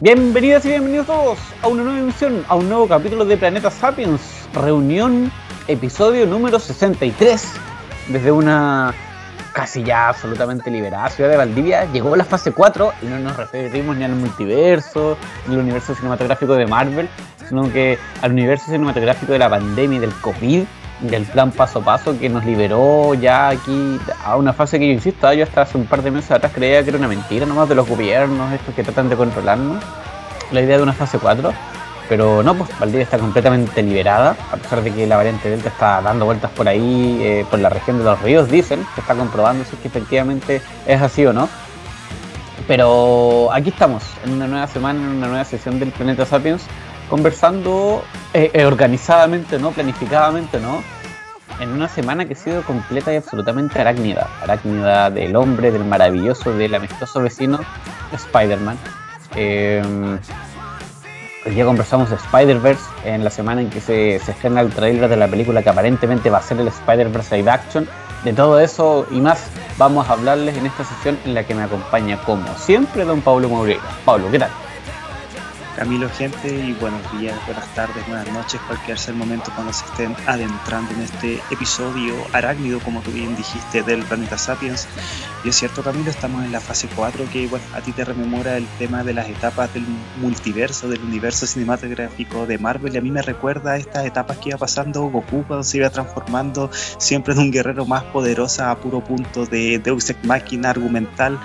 Bienvenidas y bienvenidos todos a una nueva emisión, a un nuevo capítulo de Planeta Sapiens, reunión, episodio número 63. Desde una casi ya absolutamente liberada ciudad de Valdivia, llegó la fase 4 y no nos referimos ni al multiverso, ni al universo cinematográfico de Marvel, sino que al universo cinematográfico de la pandemia y del COVID, del plan paso a paso que nos liberó ya aquí a una fase que yo insisto, yo hasta hace un par de meses atrás creía que era una mentira nomás de los gobiernos, estos que tratan de controlarnos, la idea de una fase 4. Pero no, pues Valdivia está completamente liberada, a pesar de que la variante Delta está dando vueltas por ahí, eh, por la región de los ríos, dicen, que está comprobando si es que efectivamente es así o no. Pero aquí estamos, en una nueva semana, en una nueva sesión del Planeta Sapiens, conversando eh, eh, organizadamente, ¿no? Planificadamente, ¿no? En una semana que ha sido completa y absolutamente arácnida. Arácnida del hombre, del maravilloso, del amistoso vecino Spider-Man. Eh, día conversamos de Spider-Verse en la semana en que se, se estrena el trailer de la película que aparentemente va a ser el Spider-Verse live action. De todo eso y más vamos a hablarles en esta sesión en la que me acompaña como siempre don Pablo Moreira. Pablo, ¿qué tal? Camilo, gente, y buenos días, buenas tardes, buenas noches, cualquier sea el momento cuando se estén adentrando en este episodio arácnido, como tú bien dijiste, del Planeta Sapiens. Y es cierto, Camilo, estamos en la fase 4, que bueno, a ti te rememora el tema de las etapas del multiverso, del universo cinematográfico de Marvel, y a mí me recuerda estas etapas que iba pasando Goku cuando se iba transformando siempre en un guerrero más poderoso a puro punto de Deus Ex Máquina argumental,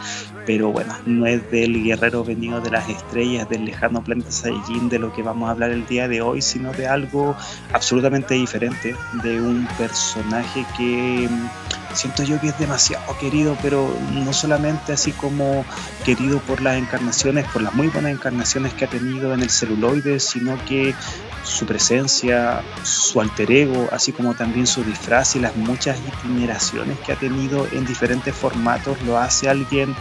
pero bueno, no es del guerrero venido de las estrellas, del lejano planeta Saiyajin de lo que vamos a hablar el día de hoy, sino de algo absolutamente diferente, de un personaje que mm, siento yo que es demasiado querido, pero no solamente así como querido por las encarnaciones, por las muy buenas encarnaciones que ha tenido en el celuloide, sino que su presencia, su alter ego, así como también su disfraz y las muchas itineraciones que ha tenido en diferentes formatos, lo hace alguien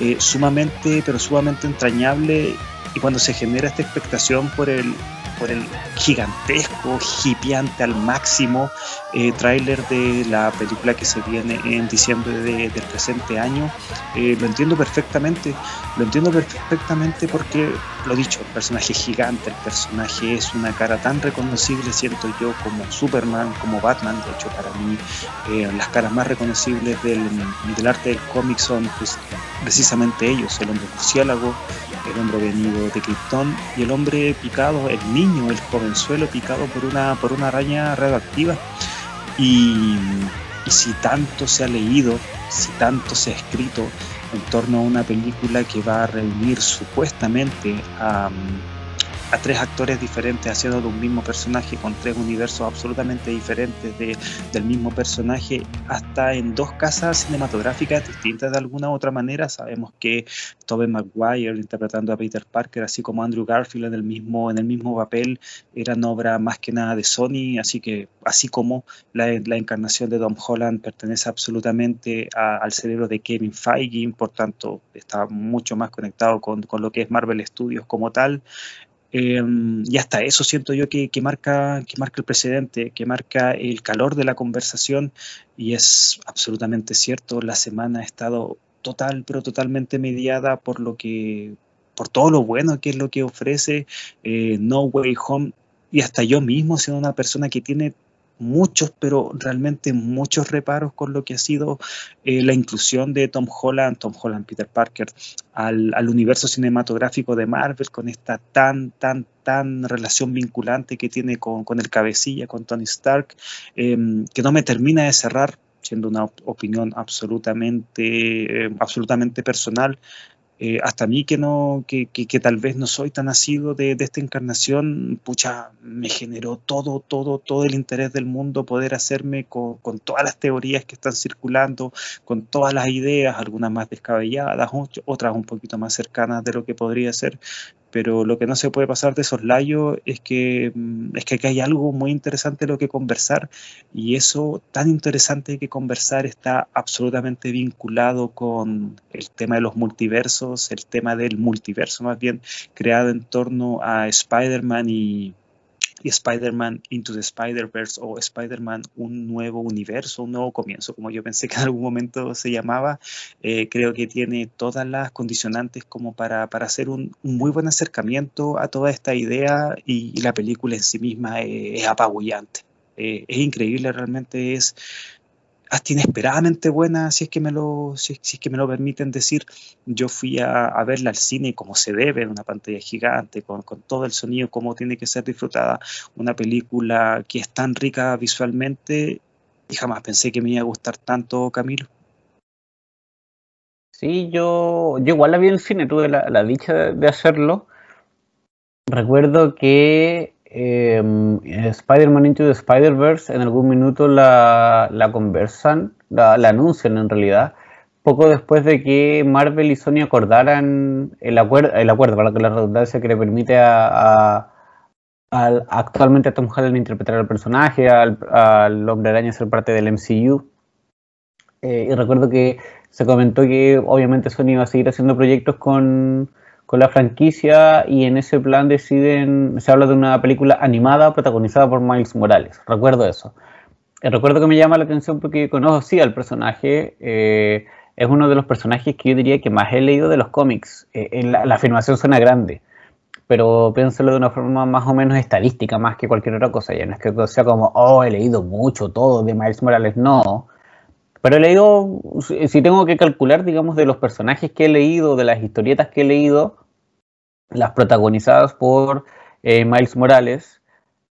eh, sumamente, pero sumamente entrañable y cuando se genera esta expectación por el, por el gigantesco, hipiante al máximo eh, tráiler de la película que se viene en diciembre del presente año, eh, lo entiendo perfectamente, lo entiendo perfectamente porque, lo dicho, el personaje es gigante, el personaje es una cara tan reconocible, siento yo, como Superman, como Batman, de hecho para mí eh, las caras más reconocibles del, del arte del cómic son pues, precisamente ellos, el hombre murciélago, el hombre venido de Krypton y el hombre picado, el niño, el jovenzuelo picado por una, por una araña radioactiva. Y, si tanto se ha leído, si tanto se ha escrito en torno a una película que va a reunir supuestamente a a tres actores diferentes haciendo de un mismo personaje con tres universos absolutamente diferentes de, del mismo personaje hasta en dos casas cinematográficas distintas de alguna u otra manera. Sabemos que Tobey Maguire interpretando a Peter Parker así como Andrew Garfield en el mismo en el mismo papel eran obra más que nada de Sony así que así como la, la encarnación de Tom Holland pertenece absolutamente al cerebro de Kevin Feige por tanto está mucho más conectado con, con lo que es Marvel Studios como tal eh, y hasta eso siento yo que, que, marca, que marca el precedente, que marca el calor de la conversación y es absolutamente cierto, la semana ha estado total, pero totalmente mediada por lo que, por todo lo bueno que es lo que ofrece eh, No Way Home y hasta yo mismo siendo una persona que tiene muchos, pero realmente muchos reparos con lo que ha sido eh, la inclusión de Tom Holland, Tom Holland, Peter Parker, al, universo cinematográfico de Marvel, con esta tan, tan, tan relación vinculante que tiene con, el cabecilla, con Tony Stark, eh, que no me termina de cerrar siendo una opinión absolutamente, eh, absolutamente personal, eh, hasta mí que, no, que, que, que, tal vez no soy tan nacido de, de, esta encarnación, pucha, me generó todo, todo, todo el interés del mundo poder hacerme con, con, todas las teorías que están circulando, con todas las ideas, algunas más descabelladas, otras un poquito más cercanas de lo que podría ser, pero lo que no se puede pasar de soslayo es que, mm, es que aquí hay algo muy interesante lo que conversar y eso tan interesante que conversar está absolutamente vinculado con el tema de los multiversos, el tema del multiverso más bien creado en torno a Spider-Man y, Spider-Man Into the Spider-Verse o Spider-Man Un Nuevo Universo, un nuevo comienzo, como yo pensé que en algún momento se llamaba, eh, creo que tiene todas las condicionantes como para, para hacer un, muy buen acercamiento a toda esta idea y, la película en sí misma es, apabullante. Eh, es increíble, realmente es hasta inesperadamente buena, si es que me lo, si, es que me lo permiten decir. Yo fui a, verla al cine como se debe, en una pantalla gigante, con, todo el sonido, como tiene que ser disfrutada. Una película que es tan rica visualmente y jamás pensé que me iba a gustar tanto, Camilo. Sí, yo, yo igual la vi en cine, tuve la, dicha de hacerlo. Recuerdo que Em, Spider-Man Into the Spider-Verse en algún minuto la, conversan, la, anuncian en realidad, poco después de que Marvel y Sony acordaran el, acuerdo, el acuerdo, para que la redundancia que le permite a, actualmente a Tom Holland interpretar al personaje, al, Hombre Araña ser parte del MCU. Eh, y recuerdo que se comentó que obviamente Sony iba a seguir haciendo proyectos con, con la franquicia y en ese plan deciden, se habla de una película animada protagonizada por Miles Morales. Recuerdo eso. Eh, recuerdo que me llama la atención porque conozco sí al personaje. Eh, es uno de los personajes que yo diría que más he leído de los cómics. Eh, la, afirmación suena grande, pero piénselo de una forma más o menos estadística, más que cualquier otra cosa. Ya no es que sea como, oh, he leído mucho, todo de Miles Morales. No. Pero he leído, si tengo que calcular, digamos, de los personajes que he leído, de las historietas que he leído, las protagonizadas por eh, Miles Morales,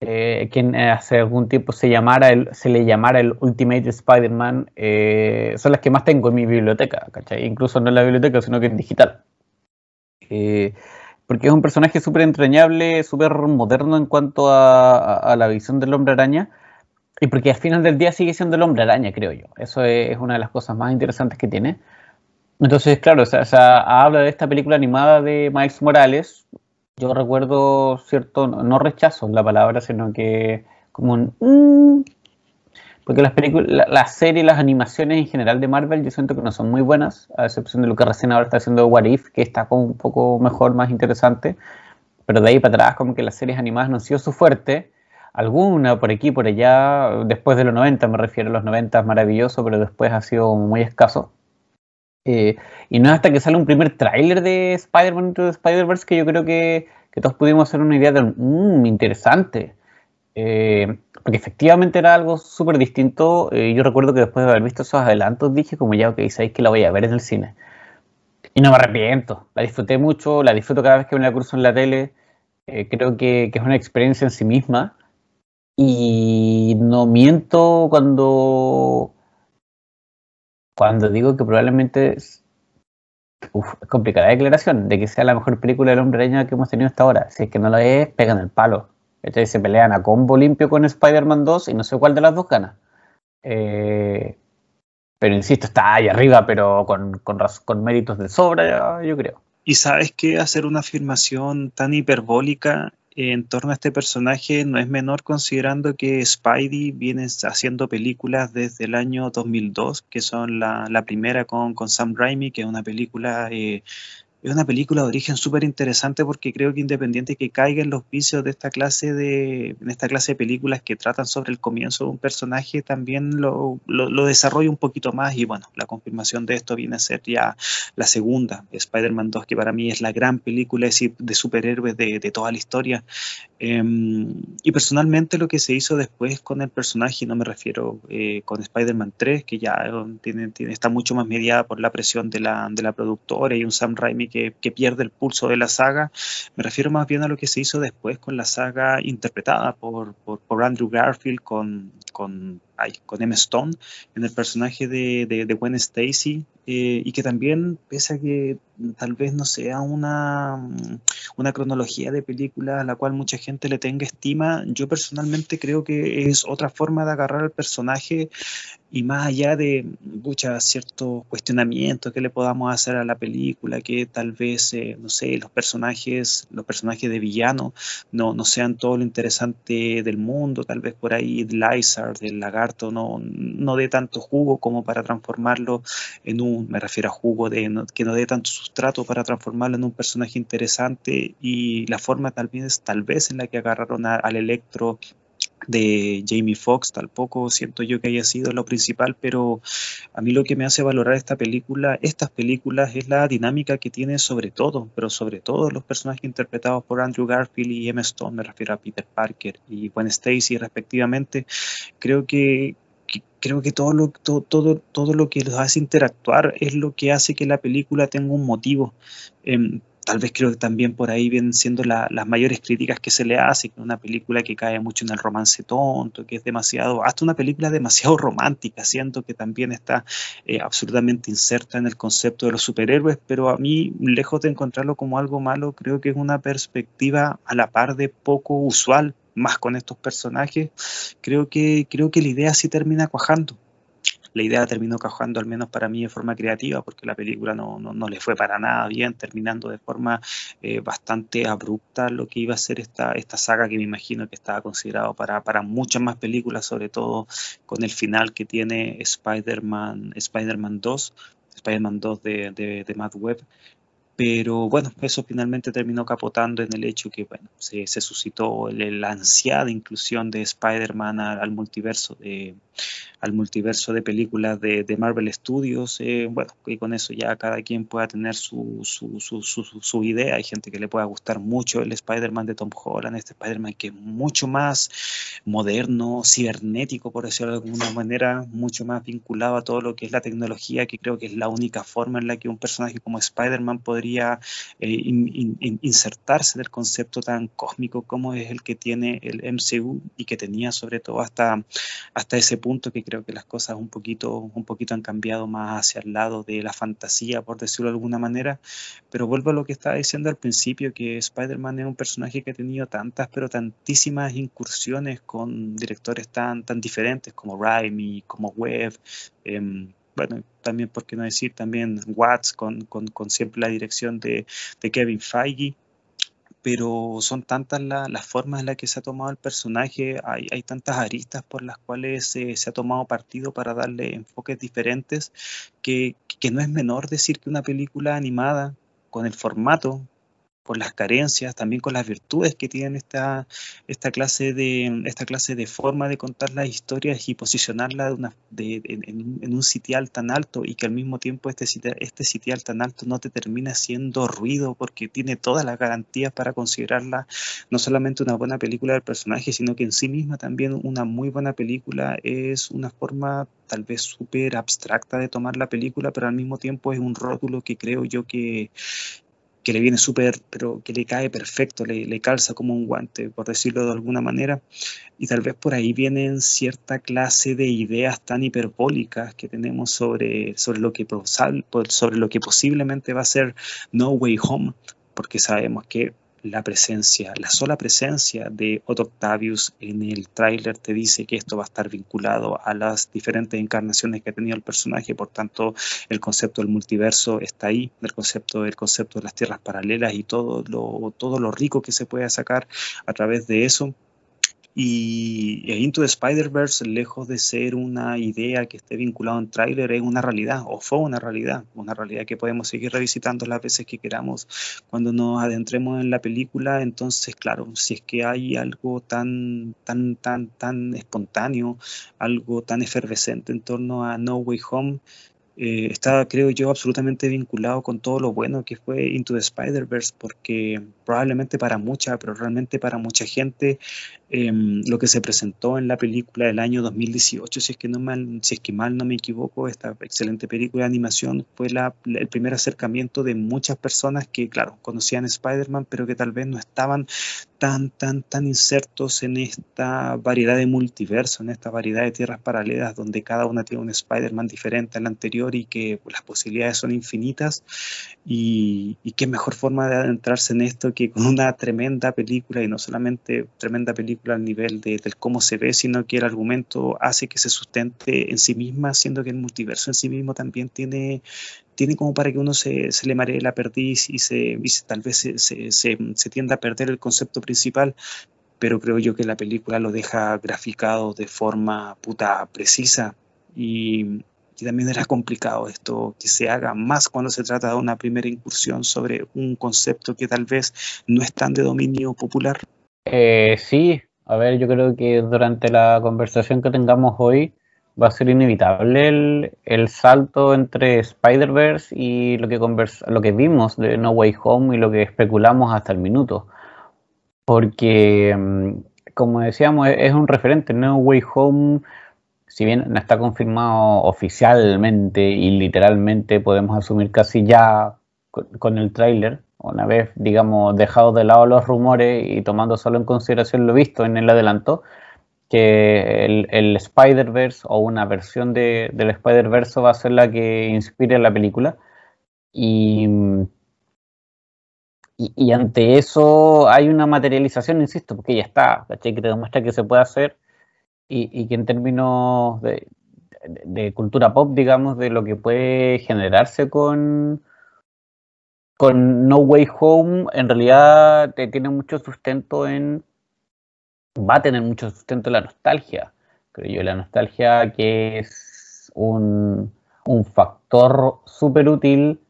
eh, quien hace algún tiempo se, llamara el, se le llamara el Ultimate Spider-Man, eh, son las que más tengo en mi biblioteca, ¿cachai? Incluso no en la biblioteca, sino que en digital. porque es un personaje súper entrañable, súper moderno en cuanto a, la visión del hombre araña, y porque al final del día sigue siendo el hombre araña, creo yo. Eso es una de las cosas más interesantes que tiene. Entonces, claro, o sea, habla de esta película animada de Miles Morales. Yo recuerdo cierto, no rechazo la palabra, sino que como un... Mm", porque las películas, la, la, serie, las animaciones en general de Marvel, yo siento que no son muy buenas, a excepción de lo que recién ahora está haciendo What If, que está como un poco mejor, más interesante. Pero de ahí para atrás, como que las series animadas no han sido su fuerte. Alguna por aquí, por allá, después de los 90, me refiero a los 90, es maravilloso, pero después ha sido muy escaso. Eh, y no es hasta que sale un primer tráiler de Spider-Man Into the Spider-Verse que yo creo que, todos pudimos hacer una idea de mmm, interesante. Eh, porque efectivamente era algo súper distinto. Eh, yo recuerdo que después de haber visto esos adelantos dije como ya, ok, sabéis que la voy a ver en el cine. Y no me arrepiento. La disfruté mucho, la disfruto cada vez que me la cruzo en la tele. creo que, que es una experiencia en sí misma. Y no miento cuando cuando digo que probablemente es, es complicada la declaración de que sea la mejor película del hombre araña que hemos tenido hasta ahora. Si es que no lo es, pegan el palo. Entonces se pelean a combo limpio con Spider-Man 2 y no sé cuál de las dos gana. Eh, pero insisto, está ahí arriba, pero con, con, con méritos de sobra, yo creo. Y sabes que hacer una afirmación tan hiperbólica en torno a este personaje no es menor considerando que Spidey viene haciendo películas desde el año 2002, que son la, primera con, con, Sam Raimi, que es una película eh, es una película de origen súper interesante porque creo que independiente que caiga en los vicios de esta clase de, en esta clase de películas que tratan sobre el comienzo de un personaje, también lo, lo, desarrolla un poquito más y bueno, la confirmación de esto viene a ser ya la segunda, Spider-Man 2, que para mí es la gran película de superhéroes de, de toda la historia. Em, y personalmente lo que se hizo después con el personaje, no me refiero eh, con Spider-Man 3, que ya eh, tiene, tiene, está mucho más mediada por la presión de la, de la productora y un Sam Raimi que, pierde el pulso de la saga. Me refiero más bien a lo que se hizo después con la saga interpretada por, por, Andrew Garfield con, con, con Emma Stone en el personaje de, de, Gwen Stacy eh, y que también, pese a que tal vez no sea una, una cronología de películas a la cual mucha gente le tenga estima, yo personalmente creo que es otra forma de agarrar al personaje y más allá de muchos ciertos cuestionamientos que le podamos hacer a la película, que tal vez, eh, no sé, los personajes, los personajes de villano no, no sean todo lo interesante del mundo, tal vez por ahí Lizard, el lagarto, no, no dé tanto jugo como para transformarlo en un, me refiero a jugo de que no dé tanto sustrato para transformarlo en un personaje interesante y la forma tal vez, tal vez en la que agarraron al Electro de Jamie Foxx, tampoco siento yo que haya sido lo principal, pero a mí lo que me hace valorar esta película, estas películas, es la dinámica que tiene sobre todo, pero sobre todo los personajes interpretados por Andrew Garfield y Emma Stone, me refiero a Peter Parker y Gwen Stacy respectivamente, creo que, creo que todo lo, todo, todo, todo lo que los hace interactuar es lo que hace que la película tenga un motivo. Em, tal vez creo que también por ahí vienen siendo las mayores críticas que se le hace, una película que cae mucho en el romance tonto, que es demasiado, hasta una película demasiado romántica, siento que también está eh, absolutamente inserta en el concepto de los superhéroes, pero a mí, lejos de encontrarlo como algo malo, creo que es una perspectiva a la par de poco usual, más con estos personajes, creo que, creo que la idea sí termina cuajando la idea terminó cajando al menos para mí de forma creativa, porque la película no, no, le fue para nada bien, terminando de forma eh, bastante abrupta lo que iba a ser esta, esta saga que me imagino que estaba considerado para, para muchas más películas, sobre todo con el final que tiene Spider-Man Spider 2, Spider-Man 2 de, de, de Matt Webb, pero bueno, eso finalmente terminó capotando en el hecho que bueno, se, se suscitó la ansiada inclusión de Spider-Man al, multiverso de, al multiverso de películas de, Marvel Studios. Eh, bueno, y con eso ya cada quien pueda tener su, su, su, su, idea. Hay gente que le pueda gustar mucho el Spider-Man de Tom Holland, este Spider-Man que es mucho más moderno, cibernético, por decirlo de alguna manera, mucho más vinculado a todo lo que es la tecnología, que creo que es la única forma en la que un personaje como Spider-Man podría eh, insertarse en el concepto tan cósmico como es el que tiene el MCU y que tenía sobre todo hasta, hasta ese punto que creo creo que las cosas un poquito, un poquito han cambiado más hacia el lado de la fantasía, por decirlo de alguna manera. Pero vuelvo a lo que estaba diciendo al principio, que Spider-Man es un personaje que ha tenido tantas, pero tantísimas incursiones con directores tan, tan diferentes como Raimi, como Webb. Em, bueno, también, por qué no decir, también Watts con, con, con siempre la dirección de, de Kevin Feige pero son tantas las formas en las que se ha tomado el personaje, hay, hay tantas aristas por las cuales se ha tomado partido para darle enfoques diferentes, que, que no es menor decir que una película animada con el formato por las carencias, también con las virtudes que tienen esta, esta, clase, de, esta clase de forma de contar las historias y posicionarla de una, de, en, un sitial tan alto y que al mismo tiempo este sitial, este sitial tan alto no te termina haciendo ruido porque tiene todas las garantías para considerarla no solamente una buena película del personaje, sino que en sí misma también una muy buena película es una forma tal vez súper abstracta de tomar la película, pero al mismo tiempo es un rótulo que creo yo que, que le viene súper, pero que le cae perfecto, le, le, calza como un guante, por decirlo de alguna manera. Y tal vez por ahí vienen cierta clase de ideas tan hiperbólicas que tenemos sobre, sobre, lo, que, sobre lo que posiblemente va a ser No Way Home, porque sabemos que la presencia, la sola presencia de Otto Octavius en el tráiler te dice que esto va a estar vinculado a las diferentes encarnaciones que ha tenido el personaje, por tanto el concepto del multiverso está ahí, el concepto, el concepto de las tierras paralelas y todo lo, todo lo rico que se puede sacar a través de eso y Into the Spider-Verse, lejos de ser una idea que esté vinculada a un tráiler, es una realidad, o fue una realidad, una realidad que podemos seguir revisitando las veces que queramos cuando nos adentremos en la película. Entonces, claro, si es que hay algo tan, tan, tan, tan espontáneo, algo tan efervescente en torno a No Way Home, eh, está, creo yo, absolutamente vinculado con todo lo bueno que fue Into the Spider-Verse, porque probablemente para mucha, pero realmente para mucha gente, em, lo que se presentó en la película del año 2018, si es que, no mal, si es que mal no me equivoco, esta excelente película de animación fue el primer acercamiento de muchas personas que, claro, conocían Spider-Man, pero que tal vez no estaban tan, tan, tan insertos en esta variedad de multiverso, en esta variedad de tierras paralelas, donde cada una tiene un Spider-Man diferente al anterior y que las posibilidades son infinitas. Y, y qué mejor forma de adentrarse en esto que con una tremenda película, y no solamente tremenda película al nivel de, del cómo se ve, sino que el argumento hace que se sustente en sí misma, siendo que el multiverso en sí mismo también tiene, tiene como para que uno se, se le maree la perdiz y, se, tal vez se, se, se, tienda a perder el concepto principal, pero creo yo que la película lo deja graficado de forma puta precisa y, y también era complicado esto que se haga más cuando se trata de una primera incursión sobre un concepto que tal vez no es tan de dominio popular. Eh, sí, a ver, yo creo que durante la conversación que tengamos hoy va a ser inevitable el, salto entre Spider-Verse y lo que, lo que vimos de No Way Home y lo que especulamos hasta el minuto. Porque, mm, como decíamos, es un referente. No Way Home, si bien no está confirmado oficialmente y literalmente, podemos asumir casi ya con, con el tráiler, una vez, digamos, dejado de lado los rumores y tomando solo en consideración lo visto en el adelanto, que el, Spider-Verse o una versión de, del Spider-Verse va a ser la que inspire la película. Y, y, ante eso hay una materialización, insisto, porque ya está, Que te demuestra que se puede hacer y, y que en términos de, de, cultura pop, digamos, de lo que puede generarse con, con No Way Home en realidad te tiene mucho sustento en. Va a tener mucho sustento en la nostalgia, creo yo. La nostalgia que es un, un factor súper útil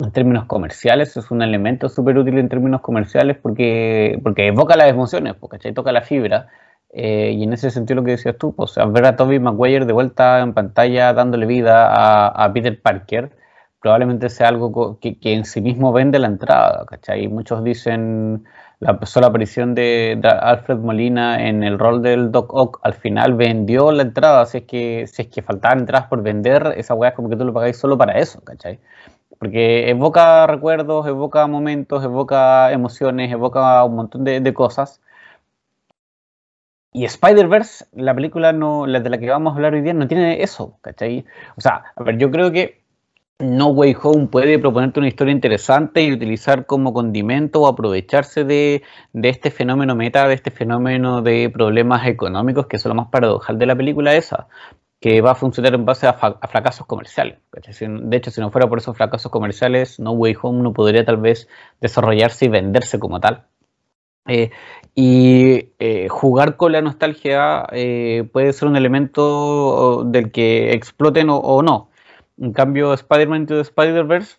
en términos comerciales, es un elemento súper útil en términos comerciales porque, porque evoca las emociones, porque toca la fibra. Eh, y en ese sentido lo que decías tú, pues, ver a Toby Maguire de vuelta en pantalla dándole vida a Peter Parker probablemente sea algo que, en sí mismo vende la entrada, ¿cachai? Muchos dicen la sola aparición de, Alfred Molina en el rol del Doc Ock al final vendió la entrada, si es que, si es que faltaban entradas por vender, esa weá es como que tú lo pagáis solo para eso, ¿cachai? Porque evoca recuerdos, evoca momentos, evoca emociones, evoca un montón de, cosas. Y Spider-Verse, la película no, la de la que vamos a hablar hoy día, no tiene eso, ¿cachai? O sea, a ver, yo creo que no Way Home puede proponerte una historia interesante y utilizar como condimento o aprovecharse de, este fenómeno meta, de este fenómeno de problemas económicos, que es lo más paradojal de la película esa, que va a funcionar en base a, fracasos comerciales. De hecho, si no fuera por esos fracasos comerciales, No Way Home no podría tal vez desarrollarse y venderse como tal. Eh, y eh, jugar con la nostalgia eh, puede ser un elemento del que exploten o no. En cambio, Spider-Man Into the Spider-Verse,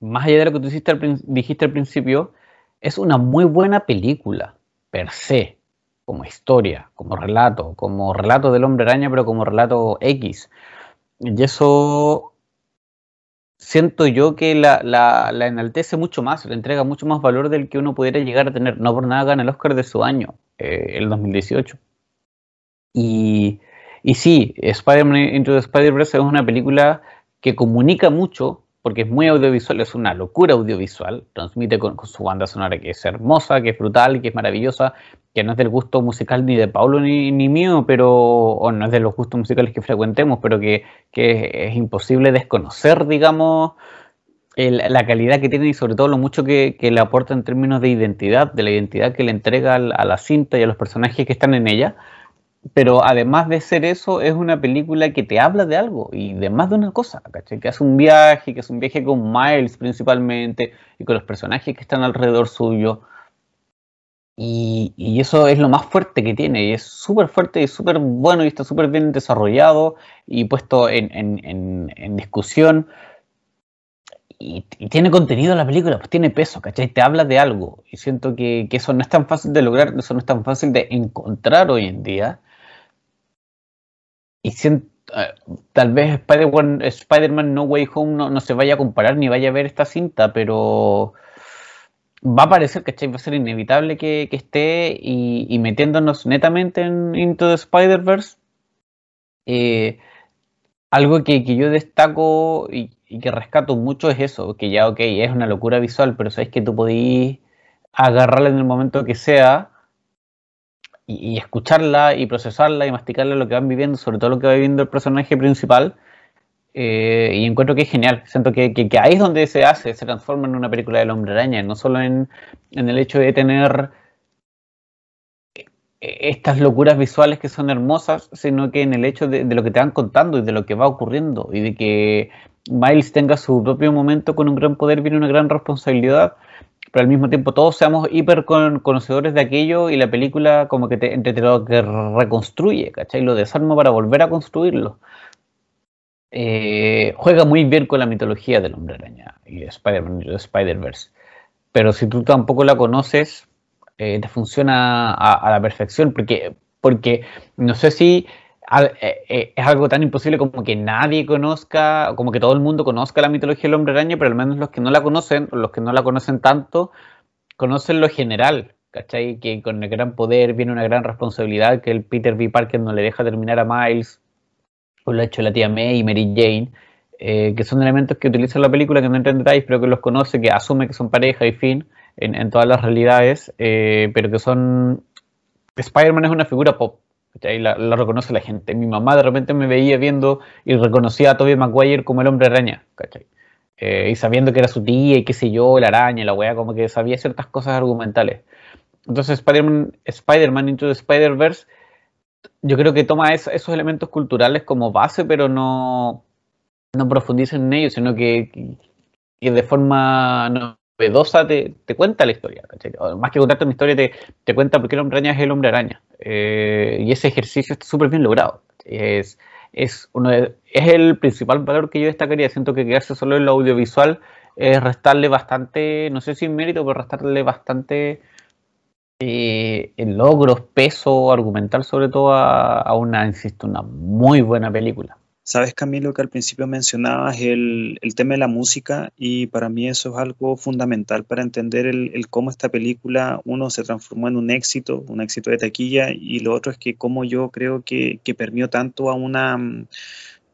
más allá de lo que tú dijiste al principio, es una muy buena película, per se, como historia, como relato, como relato del hombre araña, pero como relato X. Y eso siento yo que la, enaltece mucho más, le entrega mucho más valor del que uno pudiera llegar a tener. No por nada gana el Oscar de su año, eh, el 2018. Y y sí, Spider-Man Into the Spider-Verse es una película que comunica mucho, porque es muy audiovisual, es una locura audiovisual, transmite con, su banda sonora que es hermosa, que es brutal, que es maravillosa, que no es del gusto musical ni de Paulo ni, mío, pero, o no es de los gustos musicales que frecuentemos, pero que, es imposible desconocer, digamos, la calidad que tiene y sobre todo lo mucho que, le aporta en términos de identidad, de la identidad que le entrega a la cinta y a los personajes que están en ella pero además de ser eso, es una película que te habla de algo y de más de una cosa, ¿cachai? Que hace un viaje, que es un viaje con Miles principalmente y con los personajes que están alrededor suyo. Y, eso es lo más fuerte que tiene, y es súper fuerte y súper bueno y está súper bien desarrollado y puesto en, discusión. Y, tiene contenido la película, pues tiene peso, ¿cachai? Te habla de algo. Y siento que, que, eso no es tan fácil de lograr, eso no es tan fácil de encontrar hoy en día y siento, eh, tal vez Spider-Man No Way Home no, se vaya a comparar ni vaya a ver esta cinta, pero va a parecer, que Va a ser inevitable que, esté y, metiéndonos netamente en Into the Spider-Verse. Eh, algo que, yo destaco y, que rescato mucho es eso, que ya, ok, es una locura visual, pero sabes que tú podís agarrarla en el momento que sea y, escucharla y procesarla y masticarla lo que van viviendo, sobre todo lo que va viviendo el personaje principal. Eh, y encuentro que es genial. Siento que, ahí es donde se hace, se transforma en una película del hombre araña, no solo en, en el hecho de tener eh, estas locuras visuales que son hermosas, sino que en el hecho de, de, lo que te van contando y de lo que va ocurriendo y de que Miles tenga su propio momento con un gran poder viene una gran responsabilidad pero al mismo tiempo todos seamos hiper conocedores de aquello y la película como que te, entre que reconstruye, ¿cachai? Lo desarma para volver a construirlo. Eh, juega muy bien con la mitología del hombre araña y de de Spider-Verse. Pero si tú tampoco la conoces, eh, te funciona a, la perfección, porque, porque no sé si es algo tan imposible como que nadie conozca, como que todo el mundo conozca la mitología del hombre araña, pero al menos los que no la conocen, o los que no la conocen tanto, conocen lo general, ¿cachai? Que con el gran poder viene una gran responsabilidad, que el Peter B. Parker no le deja terminar a Miles, por lo hecho la tía May y Mary Jane, eh, que son elementos que utiliza la película, que no entra pero que los conoce, que asume que son pareja y fin, en, todas las realidades, eh, pero que son... Spider-Man es una figura pop, la, la, reconoce la gente. Mi mamá de repente me veía viendo y reconocía a Tobey Maguire como el hombre araña, eh, y sabiendo que era su tía y qué sé yo, la araña, la weá, como que sabía ciertas cosas argumentales. Entonces Spider-Man Spider Into the Spider-Verse yo creo que toma esos elementos culturales como base, pero no, no profundiza en ellos, sino que, de forma novedosa te, cuenta la historia. Más que contarte una historia, te, te, cuenta por qué el hombre araña es el hombre araña. Eh, y ese ejercicio está súper bien logrado. Es, es, uno es el principal valor que yo destacaría. Siento que quedarse solo en lo audiovisual es restarle bastante, no sé si mérito, pero restarle bastante eh, logros, peso argumental, sobre todo a, una, insisto, una muy buena película. Sabes, Camilo, que al principio mencionabas el, el, tema de la música y para mí eso es algo fundamental para entender el, cómo esta película, uno, se transformó en un éxito, un éxito de taquilla y lo otro es que cómo yo creo que, que permió tanto a una,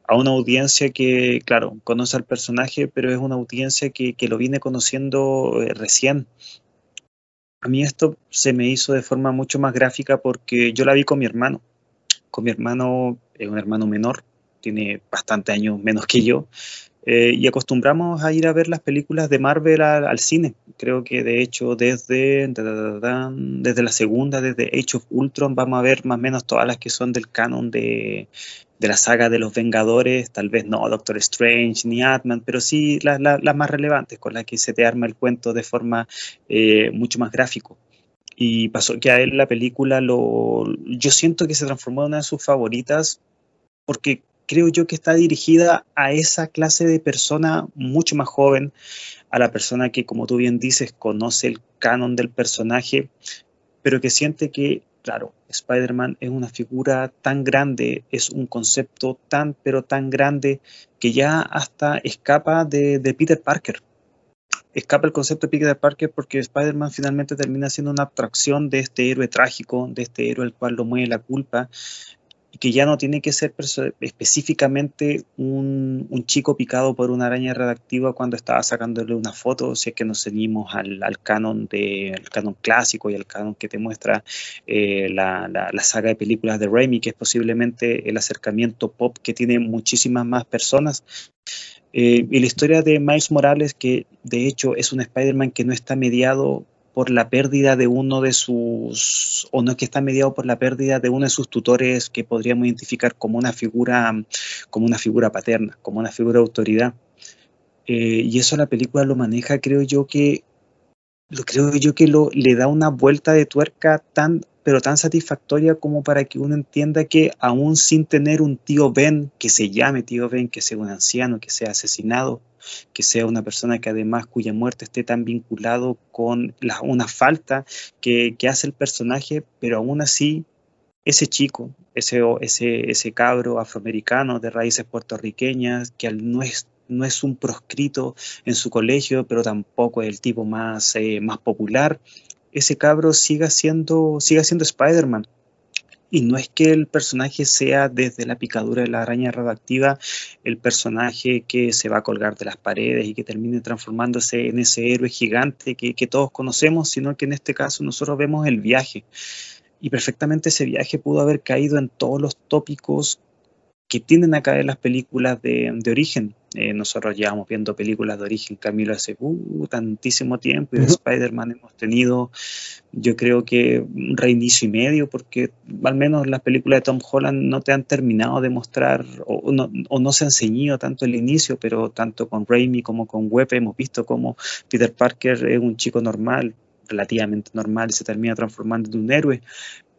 a una audiencia que, claro, conoce al personaje, pero es una audiencia que, que lo viene conociendo eh, recién. A mí esto se me hizo de forma mucho más gráfica porque yo la vi con mi hermano. Con mi hermano, es un hermano menor, tiene bastante años menos que yo, eh, y acostumbramos a ir a ver las películas de Marvel al, cine. Creo que de hecho desde, desde la segunda, desde Age of Ultron, vamos a ver más o menos todas las que son del canon de, de la saga de los Vengadores, tal vez no Doctor Strange ni Atman, pero sí las, más relevantes, con las que se te arma el cuento de forma eh, mucho más gráfico. Y pasó que a él la película lo, yo siento que se transformó en una de sus favoritas porque creo yo que está dirigida a esa clase de persona mucho más joven, a la persona que, como tú bien dices, conoce el canon del personaje, pero que siente que claro, Spider-Man es una figura tan grande, es un concepto tan, pero tan grande que ya hasta escapa de, Peter Parker. Escapa el concepto de Peter Parker porque Spider-Man finalmente termina siendo una abstracción de este héroe trágico, de este héroe al cual lo mueve la culpa, que ya no tiene que ser específicamente un, chico picado por una araña redactiva cuando estaba sacándole una foto, si es que nos ceñimos al, canon de, canon clásico y al canon que te muestra eh, la, la, saga de películas de Raimi, que es posiblemente el acercamiento pop que tiene muchísimas más personas. Eh, y la historia de Miles Morales, que de hecho es un Spider-Man que no está mediado por la pérdida de uno de sus, o no es que está mediado por la pérdida de uno de sus tutores que podríamos identificar como una figura, como una figura paterna, como una figura de autoridad. Eh, y eso la película lo maneja, creo yo que, lo creo yo que lo, le da una vuelta de tuerca tan pero tan satisfactoria como para que uno entienda que aún sin tener un tío Ben que se llame tío Ben, que sea un anciano, que sea asesinado, que sea una persona que además cuya muerte esté tan vinculado con una falta que, hace el personaje, pero aún así ese chico, ese, ese, ese cabro afroamericano de raíces puertorriqueñas, que no es, no es un proscrito en su colegio, pero tampoco es el tipo más, eh, más popular, ese cabro siga siendo, siga siendo Spider-Man. Y no es que el personaje sea desde la picadura de la araña radioactiva el personaje que se va a colgar de las paredes y que termine transformándose en ese héroe gigante que, que todos conocemos, sino que en este caso nosotros vemos el viaje. Y perfectamente ese viaje pudo haber caído en todos los tópicos que tienden a caer las películas de, de origen, Eh, nosotros llevamos viendo películas de origen Camilo hace uh, tantísimo tiempo y de Spider-Man hemos tenido, yo creo que un reinicio y medio, porque al menos las películas de Tom Holland no te han terminado de mostrar o no, o no se han ceñido tanto el inicio, pero tanto con Raimi como con Webb hemos visto como Peter Parker es un chico normal, relativamente normal y se termina transformando en un héroe,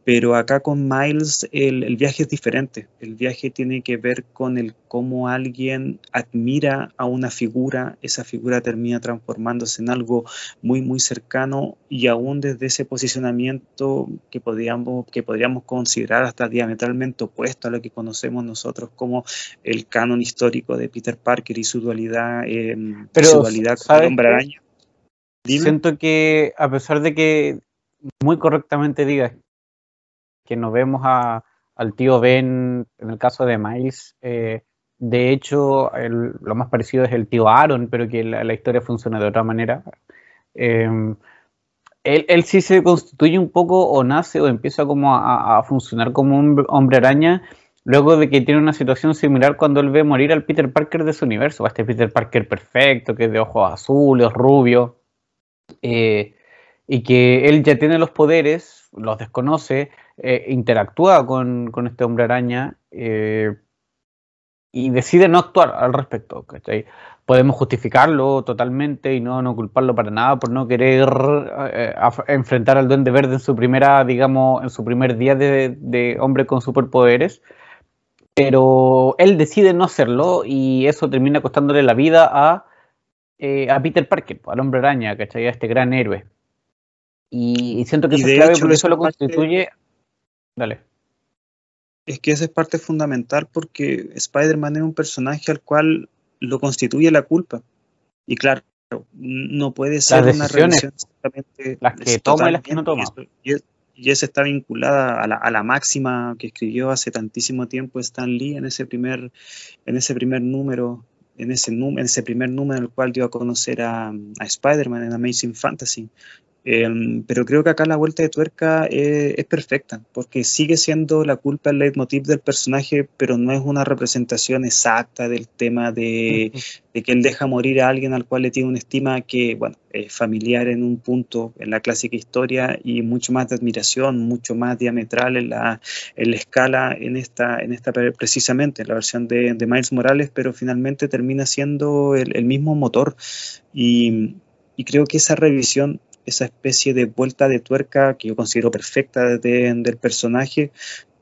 pero acá con Miles el, viaje es diferente. El viaje tiene que ver con el cómo alguien admira a una figura, esa figura termina transformándose en algo muy, muy cercano y aún desde ese posicionamiento que podríamos, que podríamos considerar hasta diametralmente opuesto a lo que conocemos nosotros como el canon histórico de Peter Parker y su dualidad, eh, su dualidad con el hombre araña. Siento que a pesar de que muy correctamente digas que nos vemos a, al tío Ben en el caso de Miles. Eh, de hecho, lo más parecido es el tío Aaron, pero que la, historia funciona de otra manera. Em, él, sí se constituye un poco o nace o empieza como a, funcionar como un hombre araña luego de que tiene una situación similar cuando él ve morir al Peter Parker de su universo, a este Peter Parker perfecto, que es de ojos azules, rubio, eh, y que él ya tiene los poderes, los desconoce, eh, interactúa con, este hombre araña eh, y decide no actuar al respecto. Podemos justificarlo totalmente y no, no culparlo para nada por no querer eh, enfrentar al Duende Verde en su primera, digamos, en su primer día de, hombre con superpoderes. Pero él decide no hacerlo y eso termina costándole la vida a, a Peter Parker, al hombre araña, ¿cachai? A este gran héroe. Y, siento que eso es clave porque eso lo constituye Dale. Es que esa es parte fundamental porque Spider-Man es un personaje al cual lo constituye la culpa. Y claro, no puede ser una revisión exactamente. Las que toma y las que no toma. Y, esa está vinculada a la, a la, máxima que escribió hace tantísimo tiempo Stan Lee en ese primer, en ese primer número, en ese, en ese primer número en el cual dio a conocer a, a Spider-Man en Amazing Fantasy. Em, pero creo que acá la vuelta de tuerca eh, es perfecta, porque sigue siendo la culpa el leitmotiv del personaje, pero no es una representación exacta del tema de, que él deja morir a alguien al cual le tiene una estima que, bueno, es familiar en un punto en la clásica historia y mucho más de admiración, mucho más diametral en la, en la escala en esta, en esta precisamente, en la versión de, de Miles Morales, pero finalmente termina siendo el, el mismo motor. Y, y creo que esa revisión esa especie de vuelta de tuerca que yo considero perfecta del personaje,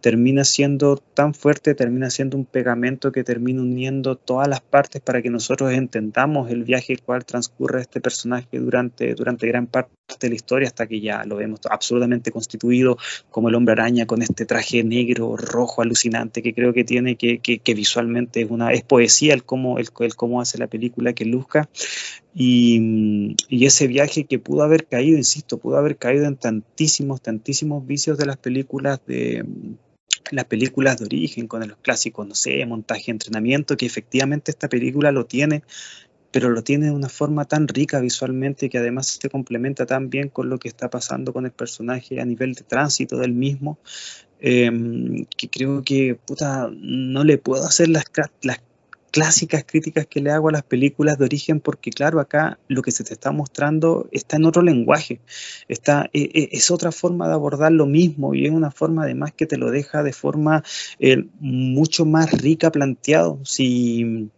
termina siendo tan fuerte, termina siendo un pegamento que termina uniendo todas las partes para que nosotros entendamos el viaje cual transcurre este personaje durante, durante gran parte de la historia hasta que ya lo vemos absolutamente constituido como el hombre araña con este traje negro, rojo, alucinante que creo que tiene, que, que, visualmente es una es poesía el cómo, el, el, cómo hace la película que luzca. Y, y, ese viaje que pudo haber caído, insisto, pudo haber caído en tantísimos, tantísimos vicios de las películas de las películas de origen, con los clásicos, no sé, montaje, entrenamiento, que efectivamente esta película lo tiene, pero lo tiene de una forma tan rica visualmente que además se complementa tan bien con lo que está pasando con el personaje a nivel de tránsito del mismo, em, que creo que no le puedo hacer las, las clásicas críticas que le hago a las películas de origen, porque claro, acá lo que se te está mostrando está en otro lenguaje, está, e, e, es otra forma de abordar lo mismo y es una forma además que te lo deja de forma eh, mucho más rica planteado. Si,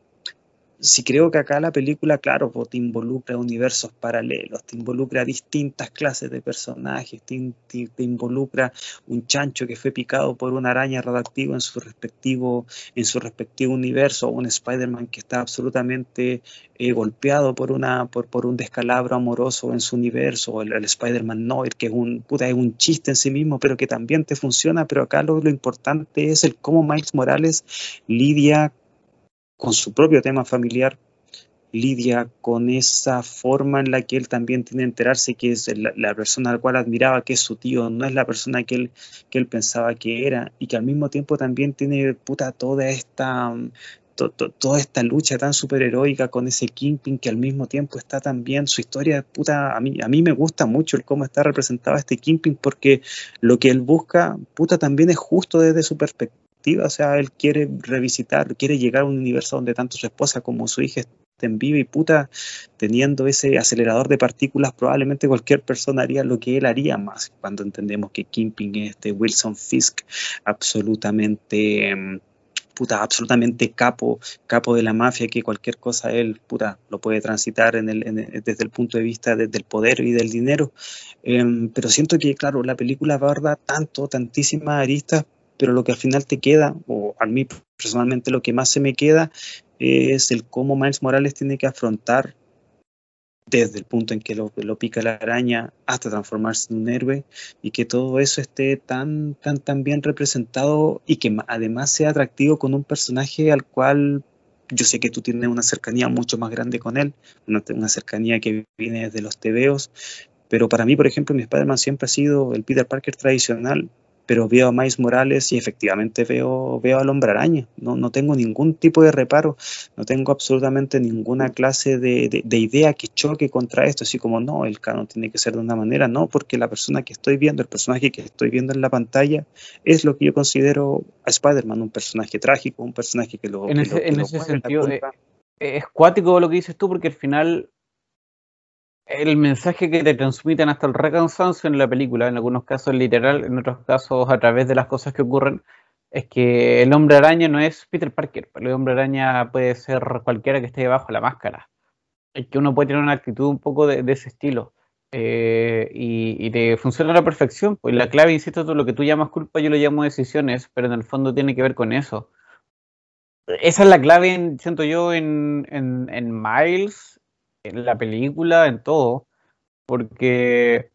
si creo que acá la película, claro, pues, te involucra universos paralelos, te involucra distintas clases de personajes, te, involucra un chancho que fue picado por una araña radioactiva en su respectivo, en su respectivo universo, un Spider-Man que está absolutamente eh, golpeado por, una, por, por, un descalabro amoroso en su universo, o el, Spider-Man Noir, que es un, puta, es un chiste en sí mismo, pero que también te funciona, pero acá lo, lo importante es el cómo Miles Morales lidia con su propio tema familiar, lidia con esa forma en la que él también tiene que enterarse que es la, persona al cual admiraba, que es su tío, no es la persona que él, que él pensaba que era, y que al mismo tiempo también tiene puta toda esta, toda esta lucha tan superheroica con ese Kingpin que al mismo tiempo está también su historia puta a mí a mí me gusta mucho el cómo está representado este Kingpin porque lo que él busca puta también es justo desde su perspectiva o sea, él quiere revisitar, quiere llegar a un universo donde tanto su esposa como su hija estén viva y puta, teniendo ese acelerador de partículas, probablemente cualquier persona haría lo que él haría más, cuando entendemos que Kimping es este Wilson Fisk absolutamente... Em, puta, absolutamente capo, capo de la mafia, que cualquier cosa él, puta, lo puede transitar desde el punto de vista del poder y del dinero. Em, pero siento que, claro, la película aborda tanto, tantísimas aristas, pero lo que al final te queda, o a mí personalmente lo que más se me queda, es el cómo Miles Morales tiene que afrontar desde el punto en que lo, pica la araña hasta transformarse en un héroe y que todo eso esté tan, tan, tan bien representado y que además sea atractivo con un personaje al cual yo sé que tú tienes una cercanía mucho más grande con él, una, una cercanía que viene desde los tebeos, pero para mí, por ejemplo, mi Spider-Man siempre ha sido el Peter Parker tradicional, pero veo a Miles Morales y efectivamente veo, veo al hombre araña. No, no tengo ningún tipo de reparo, no tengo absolutamente ninguna clase de, de, idea que choque contra esto, así como no, el canon tiene que ser de una manera, no, porque la persona que estoy viendo, el personaje que estoy viendo en la pantalla, es lo que yo considero a Spider-Man, un personaje trágico, un personaje que lo... En ese, en ese sentido, eh, es cuático lo que dices tú, porque al final el mensaje que te transmiten hasta el recansancio en la película, en algunos casos literal, en otros casos a través de las cosas que ocurren, es que el hombre araña no es Peter Parker, el hombre araña puede ser cualquiera que esté debajo de la máscara. Es que uno puede tener una actitud un poco de, ese estilo. Eh, y, te funciona a la perfección. Pues la clave, insisto, tú, lo que tú llamas culpa, yo lo llamo decisiones, pero en el fondo tiene que ver con eso. Esa es la clave, siento yo, en, en, en Miles, en la película, en todo, porque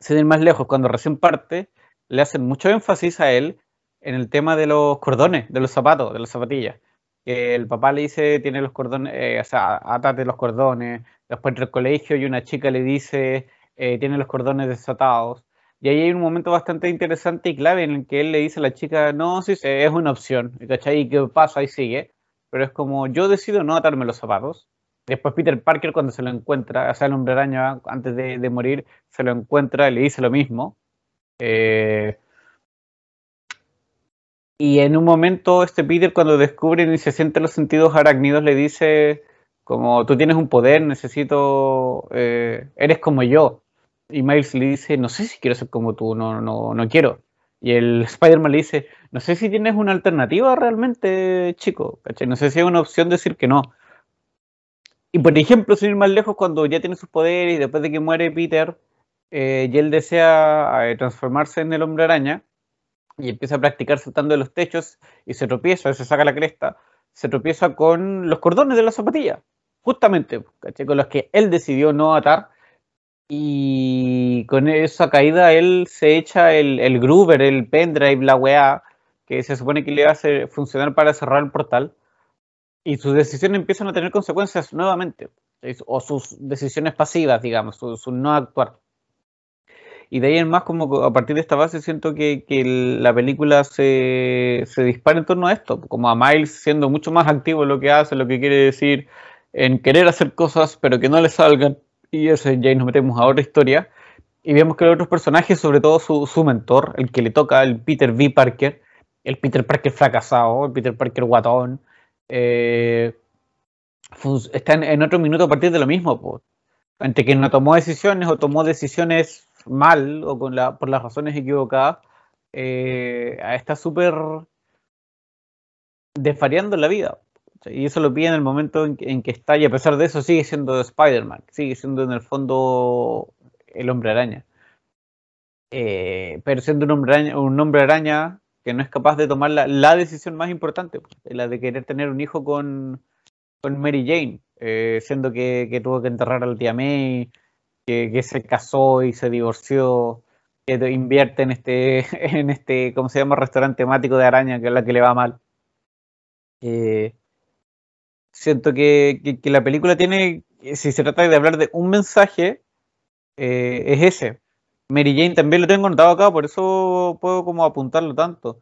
sin ir más lejos, cuando recién parte, le hacen mucho énfasis a él en el tema de los cordones, de los zapatos, de las zapatillas. El papá le dice, tiene los cordones, eh, o sea, los cordones, después entra al colegio y una chica le dice, eh, tiene los cordones desatados. Y ahí hay un momento bastante interesante y clave en el que él le dice a la chica, no, sí, es una opción, ¿cachai? ¿Y qué pasa? Ahí sigue. Pero es como, yo decido no atarme los zapatos, Después Peter Parker cuando se lo encuentra, o sea, el hombre araña antes de, morir, se lo encuentra y le dice lo mismo. Eh, y en un momento este Peter cuando descubre y se siente los sentidos arácnidos le dice como tú tienes un poder, necesito, eh, eres como yo. Y Miles le dice, no sé si quiero ser como tú, no, no, no quiero. Y el Spider-Man le dice, no sé si tienes una alternativa realmente, chico, No sé si hay una opción decir que no. Y por ejemplo, sin ir más lejos, cuando ya tiene sus poderes y después de que muere Peter, eh, y él desea eh, transformarse en el hombre araña y empieza a practicar saltando los techos y se tropieza, se saca la cresta, se tropieza con los cordones de la zapatilla, justamente, con los que él decidió no atar. Y con esa caída él se echa el, el Gruber, el pendrive, la weá, que se supone que le hacer funcionar para cerrar el portal y sus decisiones empiezan a tener consecuencias nuevamente, o sus decisiones pasivas, digamos, su, no actuar. Y de ahí en más, como a partir de esta base, siento que, la película se, se, dispara en torno a esto, como a Miles siendo mucho más activo en lo que hace, lo que quiere decir, en querer hacer cosas, pero que no le salgan. Y eso ya nos metemos a otra historia. Y vemos que los otros personajes, sobre todo su, su mentor, el que le toca, el Peter V. Parker, el Peter Parker fracasado, el Peter Parker guatón, eh, está en, otro minuto a partir de lo mismo. Entre que no tomó decisiones o tomó decisiones mal o por las razones equivocadas, eh, está súper desvariando la vida. Y eso lo pide en el momento en que, está, y a pesar de eso sigue siendo Spider-Man, sigue siendo en el fondo el hombre araña. Eh, pero siendo un hombre araña que no es capaz de tomar la, decisión más importante, pues, la de querer tener un hijo con, Mary Jane, eh, siendo que, tuvo que enterrar a la tía May, que, se casó y se divorció, que invierte en este, en este, ¿cómo se llama? Restaurante temático de araña, que es la que le va mal. Eh, siento que, la película tiene, si se trata de hablar de un mensaje, eh, es ese, Mary Jane también lo tengo notado acá, por eso puedo como apuntarlo tanto.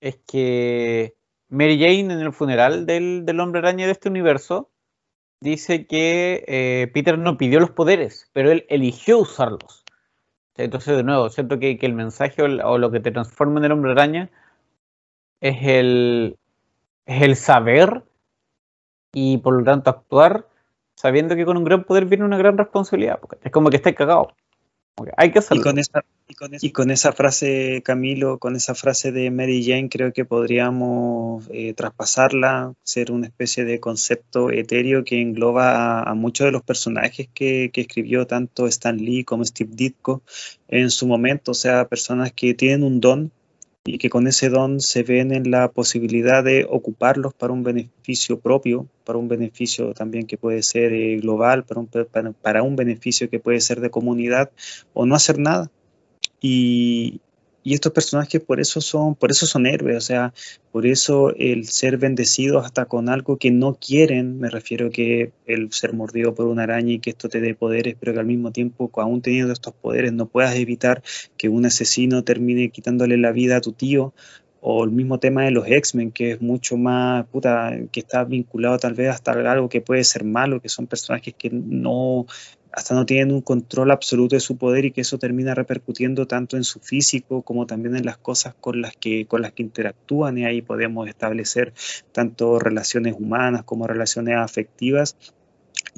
Es que Mary Jane en el funeral del, hombre araña de este universo dice que eh, Peter no pidió los poderes, pero él eligió usarlos. Entonces, de nuevo, siento que, el mensaje o, lo que te transforma en el hombre araña es el, es el saber y por lo tanto actuar sabiendo que con un gran poder viene una gran responsabilidad. Es como que está cagado. Hay que hacerlo. Y con, esa, y, con esa, frase, Camilo, con esa frase de Mary Jane, creo que podríamos eh, traspasarla, ser una especie de concepto etéreo que engloba a, muchos de los personajes que, que, escribió tanto Stan Lee como Steve Ditko en su momento. O sea, personas que tienen un don y que con ese don se ven en la posibilidad de ocuparlos para un beneficio propio, para un beneficio también que puede ser eh, global, para un, para un beneficio que puede ser de comunidad, o no hacer nada. Y, y estos personajes por eso son, por eso son héroes, o sea, por eso el ser bendecidos hasta con algo que no quieren, me refiero que el ser mordido por una araña y que esto te dé poderes, pero que al mismo tiempo, aún teniendo estos poderes, no puedas evitar que un asesino termine quitándole la vida a tu tío, o el mismo tema de los X-Men, que es mucho más, puta, que está vinculado tal vez hasta algo que puede ser malo, que son personajes que no hasta no tienen un control absoluto de su poder y que eso termina repercutiendo tanto en su físico como también en las cosas con las que, con las que interactúan y ahí podemos establecer tanto relaciones humanas como relaciones afectivas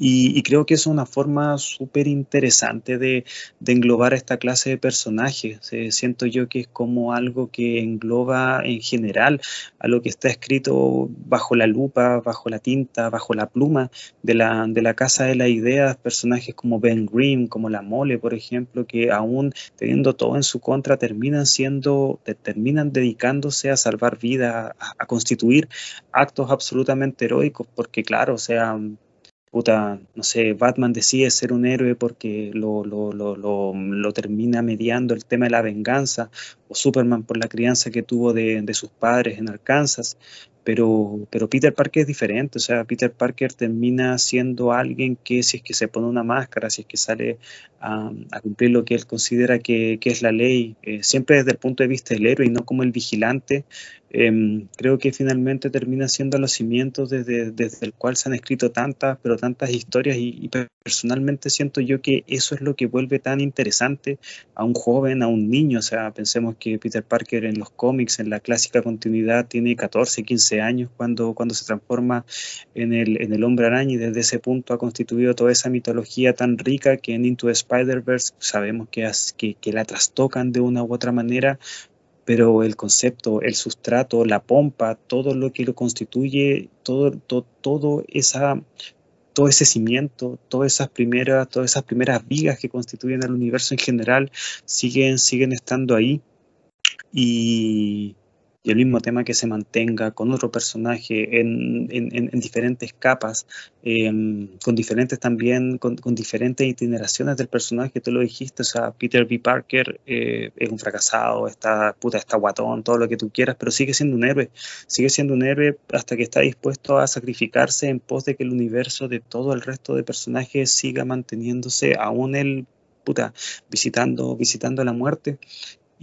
y, creo que es una forma súper interesante de, englobar esta clase de personajes. Eh, siento yo que es como algo que engloba en general a lo que está escrito bajo la lupa, bajo la tinta, bajo la pluma de la, de la Casa de las Ideas, personajes como Ben Grimm, como La Mole, por ejemplo, que aún teniendo todo en su contra, terminan siendo, terminan dedicándose a salvar vidas, a, a constituir actos absolutamente heroicos, porque claro, o sea, puta, no sé, Batman decide ser un héroe porque lo, lo, lo, lo, termina mediando el tema de la venganza, o Superman por la crianza que tuvo de, de sus padres en Arkansas, pero, pero Peter Parker es diferente, o sea, Peter Parker termina siendo alguien que si es que se pone una máscara, si es que sale a, cumplir lo que él considera que, que es la ley, eh, siempre desde el punto de vista del héroe y no como el vigilante, em, creo que finalmente termina siendo los cimientos desde, el cual se han escrito tantas, pero tantas historias y, personalmente siento yo que eso es lo que vuelve tan interesante a un joven, a un niño, o sea, pensemos que Peter Parker en los cómics, en la clásica continuidad, tiene 14, 15 años cuando, cuando se transforma en el, en el hombre araña y desde ese punto ha constituido toda esa mitología tan rica que en Into Spider-Verse sabemos que, que la trastocan de una u otra manera, pero el concepto, el sustrato, la pompa, todo lo que lo constituye, todo, todo, todo esa todo ese cimiento, todas esas primeras, todas esas primeras vigas que constituyen el universo en general siguen, siguen estando ahí. Y, y el mismo tema que se mantenga con otro personaje en, diferentes capas, em, con diferentes también, con, diferentes itineraciones del personaje, tú lo dijiste, o sea, Peter B. Parker eh, es un fracasado, está, puta, está guatón, todo lo que tú quieras, pero sigue siendo un héroe, sigue siendo un héroe hasta que está dispuesto a sacrificarse en pos de que el universo de todo el resto de personajes siga manteniéndose, aún él puta, visitando, visitando la muerte.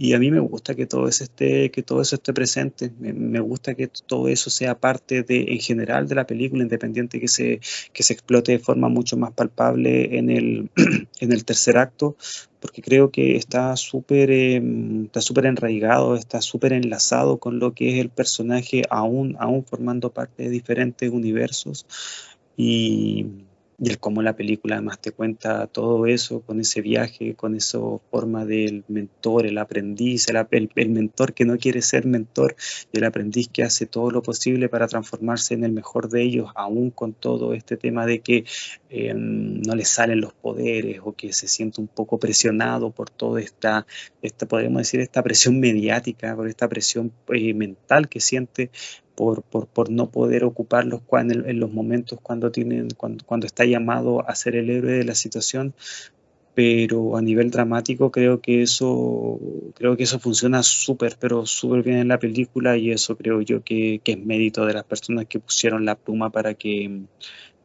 Y a mí me gusta que todo eso esté, que todo eso esté presente. Me, gusta que todo eso sea parte de, en general de la película, independiente que se, que se explote de forma mucho más palpable en el, en el tercer acto, porque creo que está súper em, está súper enraigado, está súper enlazado con lo que es el personaje, aún, aún formando parte de diferentes universos. Y, y el cómo la película además te cuenta todo eso con ese viaje, con esa forma del mentor, el aprendiz, el, mentor que no quiere ser mentor y el aprendiz que hace todo lo posible para transformarse en el mejor de ellos, aún con todo este tema de que eh, no le salen los poderes o que se siente un poco presionado por toda esta, esta podríamos decir, esta presión mediática, por esta presión eh, mental que siente por, por, por, no poder ocuparlos en, en, los momentos cuando, tienen, cuando, cuando está llamado a ser el héroe de la situación, pero a nivel dramático creo que eso creo que eso funciona súper pero súper bien en la película y eso creo yo que, que, es mérito de las personas que pusieron la pluma para que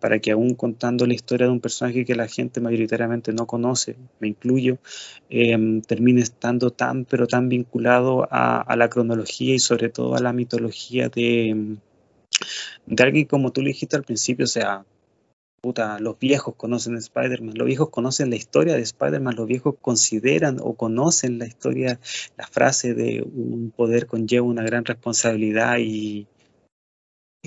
para que aún contando la historia de un personaje que la gente mayoritariamente no conoce, me incluyo, em, termine estando tan, pero tan vinculado a, la cronología y sobre todo a la mitología de, de alguien como tú le dijiste al principio, o sea, puta, los viejos conocen Spider-Man, los viejos conocen la historia de Spider-Man, los viejos consideran o conocen la historia, la frase de un poder conlleva una gran responsabilidad y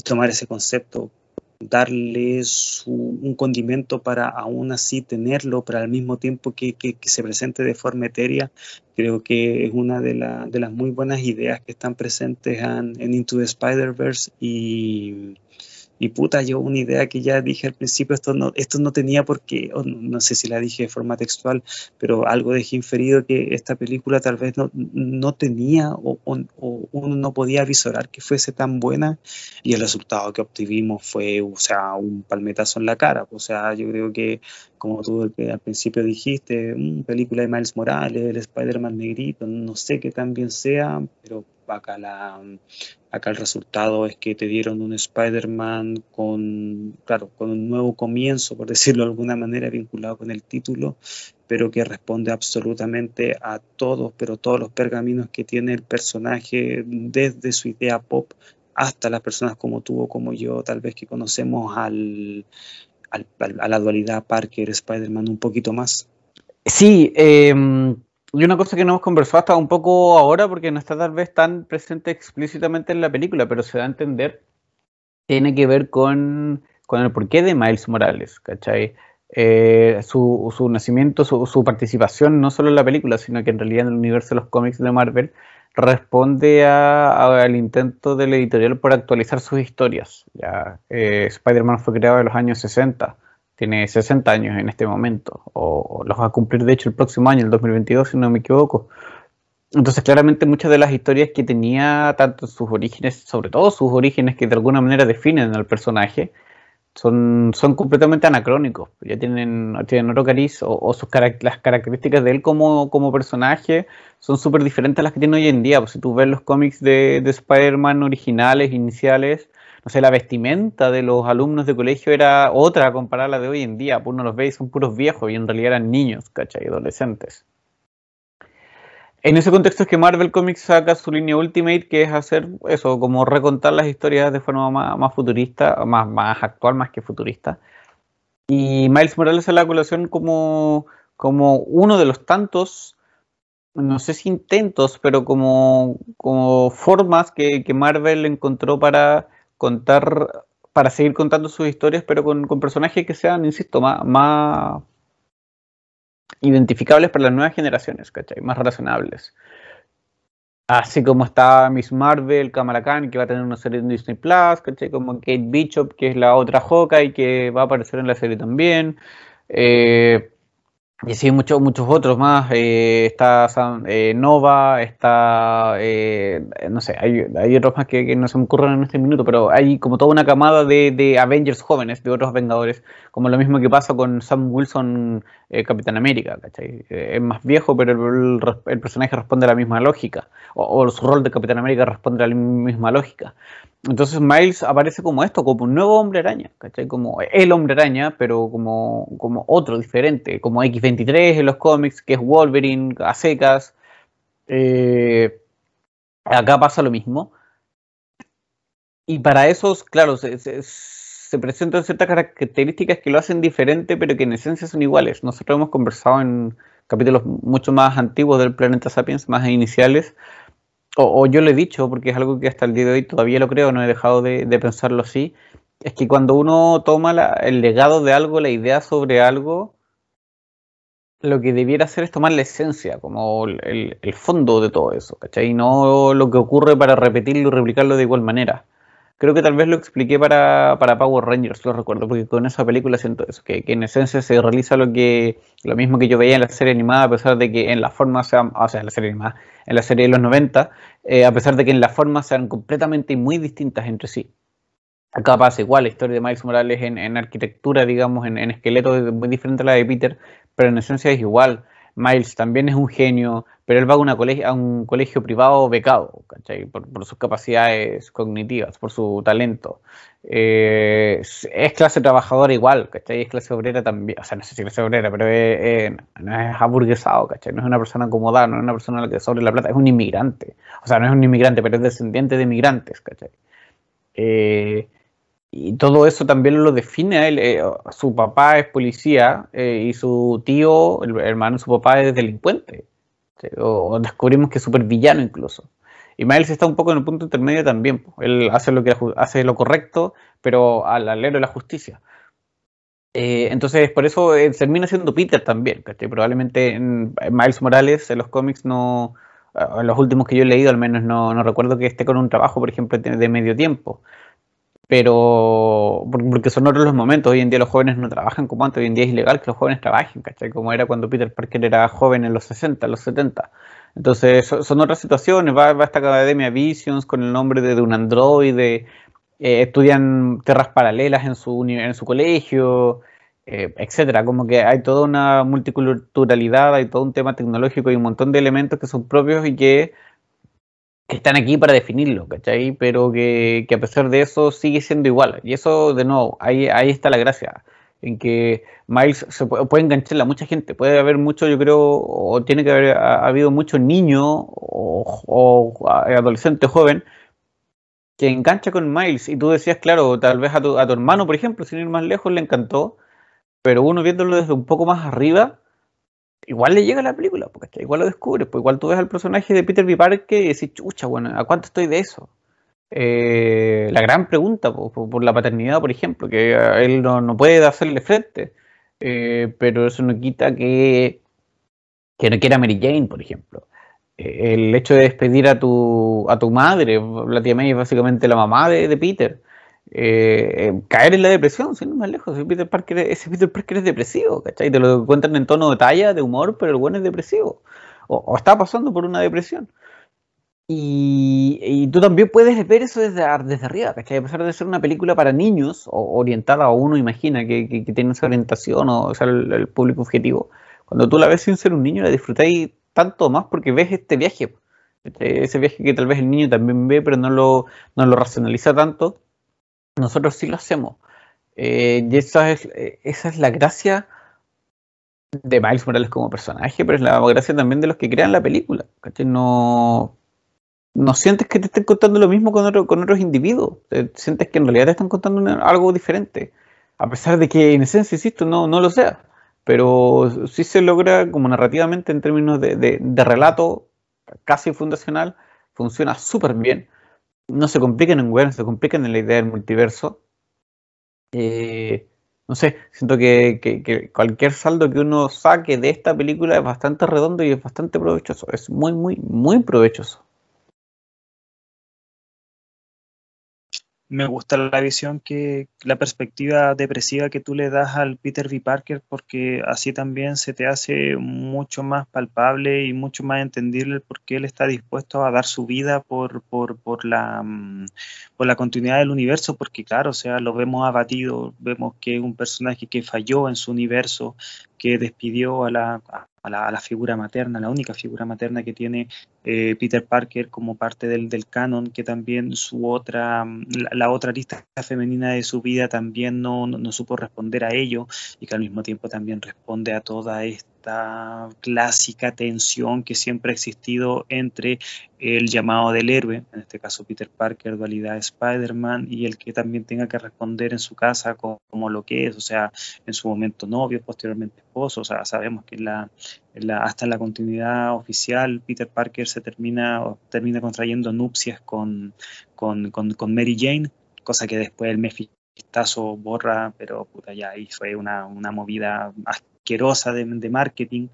tomar ese concepto darles un condimento para aún así tenerlo, pero al mismo tiempo que, se presente de forma etérea, creo que es una de, de las muy buenas ideas que están presentes en, en Into the Spider-Verse y y puta, yo una idea que ya dije al principio, esto no, esto no tenía por qué, no sé si la dije de forma textual, pero algo dejé inferido que esta película tal vez no, no tenía o, uno no podía visorar que fuese tan buena y el resultado que obtuvimos fue, o sea, un palmetazo en la cara. O sea, yo creo que, como tú al principio dijiste, una película de Miles Morales, el Spider-Man negrito, no sé qué tan bien sea, pero acá, la, acá el resultado es que te dieron un Spider-Man con, claro, con un nuevo comienzo, por decirlo de alguna manera, vinculado con el título, pero que responde absolutamente a todos, pero todos los pergaminos que tiene el personaje desde su idea pop hasta las personas como tú o como yo, tal vez que conocemos al, a la dualidad Parker, Spider-Man un poquito más. Sí, eh, y una cosa que no hemos conversado hasta un poco ahora, porque no está tal vez tan presente explícitamente en la película, pero se da a entender, tiene que ver con, con el porqué de Miles Morales, ¿cachai? Eh, su, su, nacimiento, su, participación, no solo en la película, sino que en realidad en el universo de los cómics de Marvel, responde al intento del editorial por actualizar sus historias. Eh, Spider-Man fue creado en los años 60 tiene 60 años en este momento, o, los va a cumplir de hecho el próximo año, el 2022, si no me equivoco. Entonces, claramente muchas de las historias que tenía, tanto sus orígenes, sobre todo sus orígenes que de alguna manera definen al personaje, son, son completamente anacrónicos. Ya tienen, tienen otro cariz o, sus las características de él como, como personaje son súper diferentes a las que tiene hoy en día. Pues si tú ves los cómics de, de Spider-Man originales, iniciales, no sé, la vestimenta de los alumnos de colegio era otra comparada a la de hoy en día. Pues uno los ve y son puros viejos y en realidad eran niños, ¿cachai? Adolescentes. En ese contexto es que Marvel Comics saca su línea Ultimate, que es hacer eso, como recontar las historias de forma más, futurista, más, actual, más que futurista. Y Miles Morales a la colación como, como uno de los tantos, no sé si intentos, pero como, como formas que, que Marvel encontró para contar, para seguir contando sus historias, pero con, personajes que sean, insisto, más, identificables para las nuevas generaciones, ¿cachai? Más relacionables. Así como está Miss Marvel, Kamala Khan, que va a tener una serie en Disney Plus, ¿cachai? Como Kate Bishop, que es la otra y que va a aparecer en la serie también. Eh, y sí, muchos muchos otros más. Eh, está eh, Nova, está. Eh, no sé, hay, hay, otros más que, no se me ocurren en este minuto, pero hay como toda una camada de, de Avengers jóvenes, de otros Vengadores, como lo mismo que pasa con Sam Wilson, Capitán América, ¿cachai? es más viejo, pero el, personaje responde a la misma lógica, o, o, su rol de Capitán América responde a la misma lógica. Entonces Miles aparece como esto, como un nuevo hombre araña, ¿cachai? Como el hombre araña, pero como, como otro diferente, como X23 en los cómics, que es Wolverine a secas. Eh, acá pasa lo mismo. Y para esos, claro, se, se, presentan ciertas características que lo hacen diferente, pero que en esencia son iguales. Nosotros hemos conversado en capítulos mucho más antiguos del Planeta Sapiens, más iniciales, o, yo lo he dicho, porque es algo que hasta el día de hoy todavía lo creo, no he dejado de, pensarlo así, es que cuando uno toma el legado de algo, la idea sobre algo, lo que debiera hacer es tomar la esencia, como el, fondo de todo eso, ¿cachai? Y no lo que ocurre para repetirlo y replicarlo de igual manera. Creo que tal vez lo expliqué para, para Power Rangers, lo recuerdo, porque con esa película siento eso, que, en esencia se realiza lo que lo mismo que yo veía en la serie animada, a pesar de que en la forma sean, o sea, en la serie animada, en la serie de los 90, eh, a pesar de que en la forma sean completamente muy distintas entre sí. Acá pasa igual, la historia de Miles Morales en, arquitectura, digamos, en, en esqueleto es muy diferente a la de Peter, pero en esencia es igual. Miles también es un genio, pero él va a, una a un colegio privado becado, ¿cachai? Por, sus capacidades cognitivas, por su talento. Eh, es clase trabajadora igual, ¿cachai? Es clase obrera también, o sea, no sé si clase obrera, pero no es aburguesado, ¿cachai? No es una persona acomodada, no es una persona que sobre la plata, es un inmigrante. O sea, no es un inmigrante, pero es descendiente de inmigrantes, ¿cachai? Eh, y todo eso también lo define a él. Eh, su papá es policía eh, y su tío, el hermano de su papá, es delincuente. O, descubrimos que es súper villano incluso. Y Miles está un poco en el punto intermedio también. Él hace lo, que, hace lo correcto, pero al alero de la justicia. Eh, entonces, por eso termina siendo Peter también. Probablemente en, Miles Morales en los cómics no. En los últimos que yo he leído, al menos no, no recuerdo que esté con un trabajo, por ejemplo, de medio tiempo pero porque son otros los momentos, hoy en día los jóvenes no trabajan como antes, hoy en día es ilegal que los jóvenes trabajen, ¿cachai? Como era cuando Peter Parker era joven en los 60, en los 70. Entonces son, otras situaciones, va, va esta Academia Visions con el nombre de, un androide, eh, estudian tierras paralelas en su, en su colegio, eh, etcétera. Como que hay toda una multiculturalidad, hay todo un tema tecnológico y un montón de elementos que son propios y que que están aquí para definirlo, ¿cachai? Pero que, a pesar de eso sigue siendo igual. Y eso, de nuevo, ahí, ahí está la gracia, en que Miles se puede, puede engancharle a mucha gente. Puede haber mucho, yo creo, o tiene que haber habido muchos niños o, adolescente joven que engancha con Miles. Y tú decías, claro, tal vez a tu, a tu hermano, por ejemplo, sin ir más lejos, le encantó. Pero uno viéndolo desde un poco más arriba, igual le llega la película, porque igual lo descubres, pues igual tú ves al personaje de Peter B. Parker y decís, chucha, bueno, ¿a cuánto estoy de eso? Eh, la gran pregunta por, la paternidad, por ejemplo, que él no, puede hacerle frente, eh, pero eso no quita que, que no quiera Mary Jane, por ejemplo. Eh, el hecho de despedir a tu, a tu madre, la tía May es básicamente la mamá de, de Peter, eh, eh, caer en la depresión, no más lejos. Ese Peter, Parker, ese Peter Parker es depresivo, ¿cachai? Te lo cuentan en tono de talla, de humor, pero el bueno es depresivo. O, está pasando por una depresión. Y, tú también puedes ver eso desde, desde arriba, ¿cachai? A pesar de ser una película para niños, o orientada a uno, imagina, que, que, tiene esa orientación, o, sea, el, público objetivo. Cuando tú la ves sin ser un niño, la disfrutáis tanto más porque ves este viaje. Ese viaje que tal vez el niño también ve, pero no lo, no lo racionaliza tanto nosotros sí lo hacemos. Eh, y esa es, eh, esa es la gracia de Miles Morales como personaje, pero es la gracia también de los que crean la película. No, no sientes que te estén contando lo mismo con, con otros individuos. Sientes que en realidad te están contando algo diferente. A pesar de que en esencia, insisto, no, no lo sea. Pero sí se logra como narrativamente en términos de, de relato casi fundacional, funciona súper bien no se compliquen en web, se compliquen en la idea del multiverso. Eh, no sé, siento que, cualquier saldo que uno saque de esta película es bastante redondo y es bastante provechoso. Es muy, muy, muy provechoso. Me gusta la visión que, la perspectiva depresiva que tú le das al Peter V. Parker, porque así también se te hace mucho más palpable y mucho más entendible por qué él está dispuesto a dar su vida por, por, por, la, mm, por la continuidad del universo, porque claro, o sea, lo vemos abatido, vemos que es un personaje que falló en su universo, que despidió a la, a la, figura materna, la única figura materna que tiene eh, Peter Parker como parte del, del, canon, que también su otra, la, otra lista femenina de su vida también no, no, supo responder a ello y que al mismo tiempo también responde a toda esta clásica tensión que siempre ha existido entre el llamado del héroe, en este caso Peter Parker, dualidad Spider-Man, y el que también tenga que responder en su casa como, lo que es, o sea, en su momento novio, posteriormente esposo, o sea, sabemos que la, hasta la continuidad oficial Peter Parker se termina, termina contrayendo nupcias con, con, Mary Jane, cosa que después el Mephistazo borra, pero puta, ya ahí fue una, una movida de, marketing.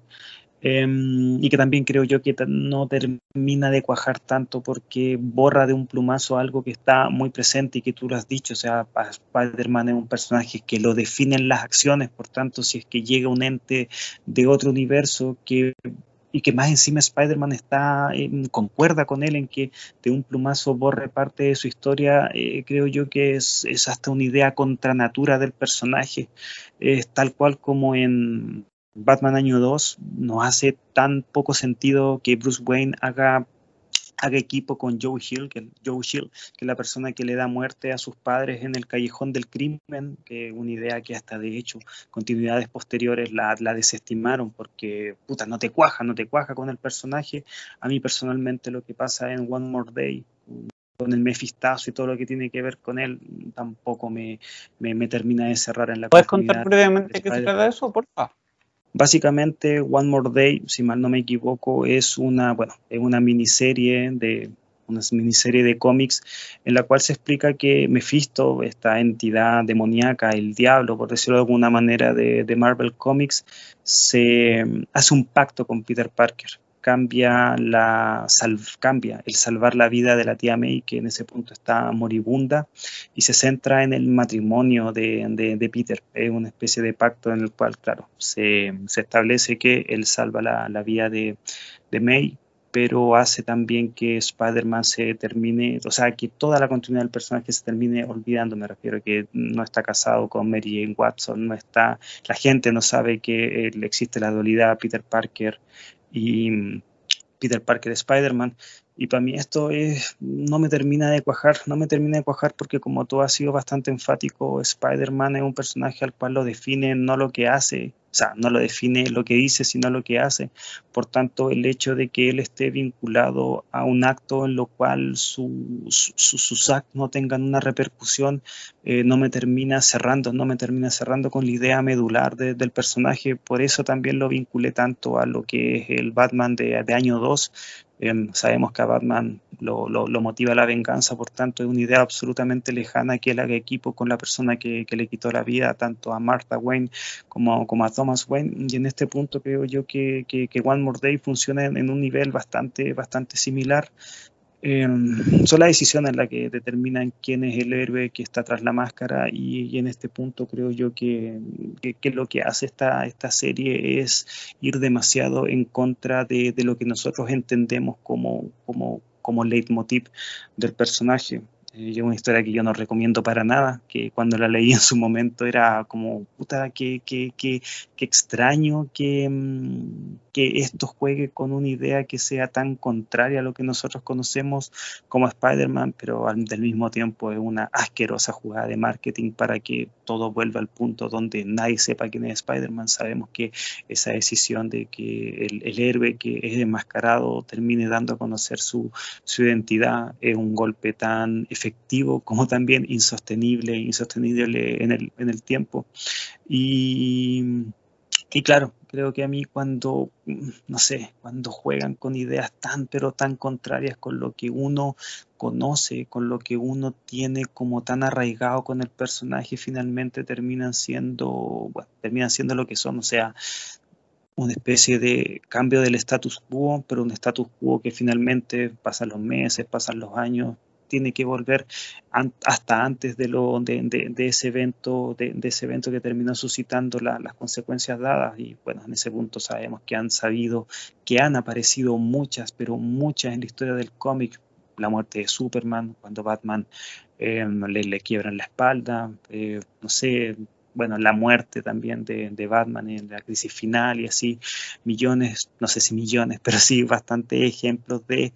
Em, y que también creo yo que no termina de cuajar tanto porque borra de un plumazo algo que está muy presente y que tú lo has dicho, o sea, Spider-Man es un personaje que lo definen las acciones, por tanto, si es que llega un ente de otro universo que y que más encima Spider-Man está concuerda con él en que de un plumazo borre parte de su historia, eh, creo yo que es, es, hasta una idea contra natura del personaje, es tal cual como en Batman Año 2 nos hace tan poco sentido que Bruce Wayne haga haga equipo con Joe Hill, que, Joe Hill, que es la persona que le da muerte a sus padres en el callejón del crimen, que una idea que hasta de hecho continuidades posteriores la, la desestimaron porque, puta, no te cuaja, no te cuaja con el personaje. A mí personalmente lo que pasa en One More Day, con el mefistazo y todo lo que tiene que ver con él, tampoco me, me, termina de cerrar en la ¿Puedes contar brevemente qué se trata de eso, por favor? Básicamente, One More Day, si mal no me equivoco, es una, bueno, es una miniserie de una miniserie de cómics en la cual se explica que Mephisto, esta entidad demoníaca, el diablo, por decirlo de alguna manera, de, de Marvel Comics, se hace un pacto con Peter Parker cambia, la, cambia el salvar la vida de la tía May, que en ese punto está moribunda, y se centra en el matrimonio de, Peter. Es una especie de pacto en el cual, claro, se, establece que él salva la, vida de, May, pero hace también que Spider-Man se termine, o sea, que toda la continuidad del personaje se termine olvidando, me refiero que no está casado con Mary Jane Watson, no está, la gente no sabe que existe la dualidad Peter Parker y Peter Parker Spider-Man. Y para mí esto es, no me termina de cuajar, no me termina de cuajar porque como tú has sido bastante enfático, Spider-Man es un personaje al cual lo define no lo que hace, o sea, no lo define lo que dice, sino lo que hace. Por tanto, el hecho de que él esté vinculado a un acto en lo cual sus actos no tengan una repercusión, eh, no me termina cerrando, no me termina cerrando con la idea medular del personaje. Por eso también lo vinculé tanto a lo que es el Batman de, de año 2, Em, sabemos que a Batman lo, motiva la venganza, por tanto es una idea absolutamente lejana que él haga equipo con la persona que, le quitó la vida, tanto a Martha Wayne como, a Thomas Wayne. Y en este punto creo yo que, que, One More Day funciona en, en, un nivel bastante, bastante similar. Em, son las decisiones las que determinan quién es el héroe que está tras la máscara y, en este punto creo yo que, lo que hace esta, esta serie es ir demasiado en contra de, lo que nosotros entendemos como, como, como leitmotiv del personaje. Es una historia que yo no recomiendo para nada, que cuando la leí en su momento era como, puta, qué, qué, qué, qué extraño que, mm, que esto juegue con una idea que sea tan contraria a lo que nosotros conocemos como Spider-Man, pero al mismo tiempo es una asquerosa jugada de marketing para que todo vuelva al punto donde nadie sepa quién es Spider-Man. Sabemos que esa decisión de que el, héroe que es enmascarado termine dando a conocer su, su identidad es un golpe tan efectivo como también insostenible, insostenible en el, en el tiempo. Y, y claro, creo que a mí cuando, no sé, cuando juegan con ideas tan, pero tan contrarias con lo que uno conoce, con lo que uno tiene como tan arraigado con el personaje, finalmente terminan siendo, bueno, terminan siendo lo que son, o sea, una especie de cambio del status quo, pero un status quo que finalmente pasan los meses, pasan los años, tiene que volver hasta antes de, lo, de, ese evento, de, ese evento que terminó suscitando las consecuencias dadas. Y bueno, en ese punto sabemos que han sabido, que han aparecido muchas, pero muchas en la historia del cómic. La muerte de Superman, cuando Batman eh, le, le, quiebran la espalda, eh, no sé, bueno, la muerte también de, de, Batman en la crisis final y así, millones, no sé si millones, pero sí bastantes ejemplos de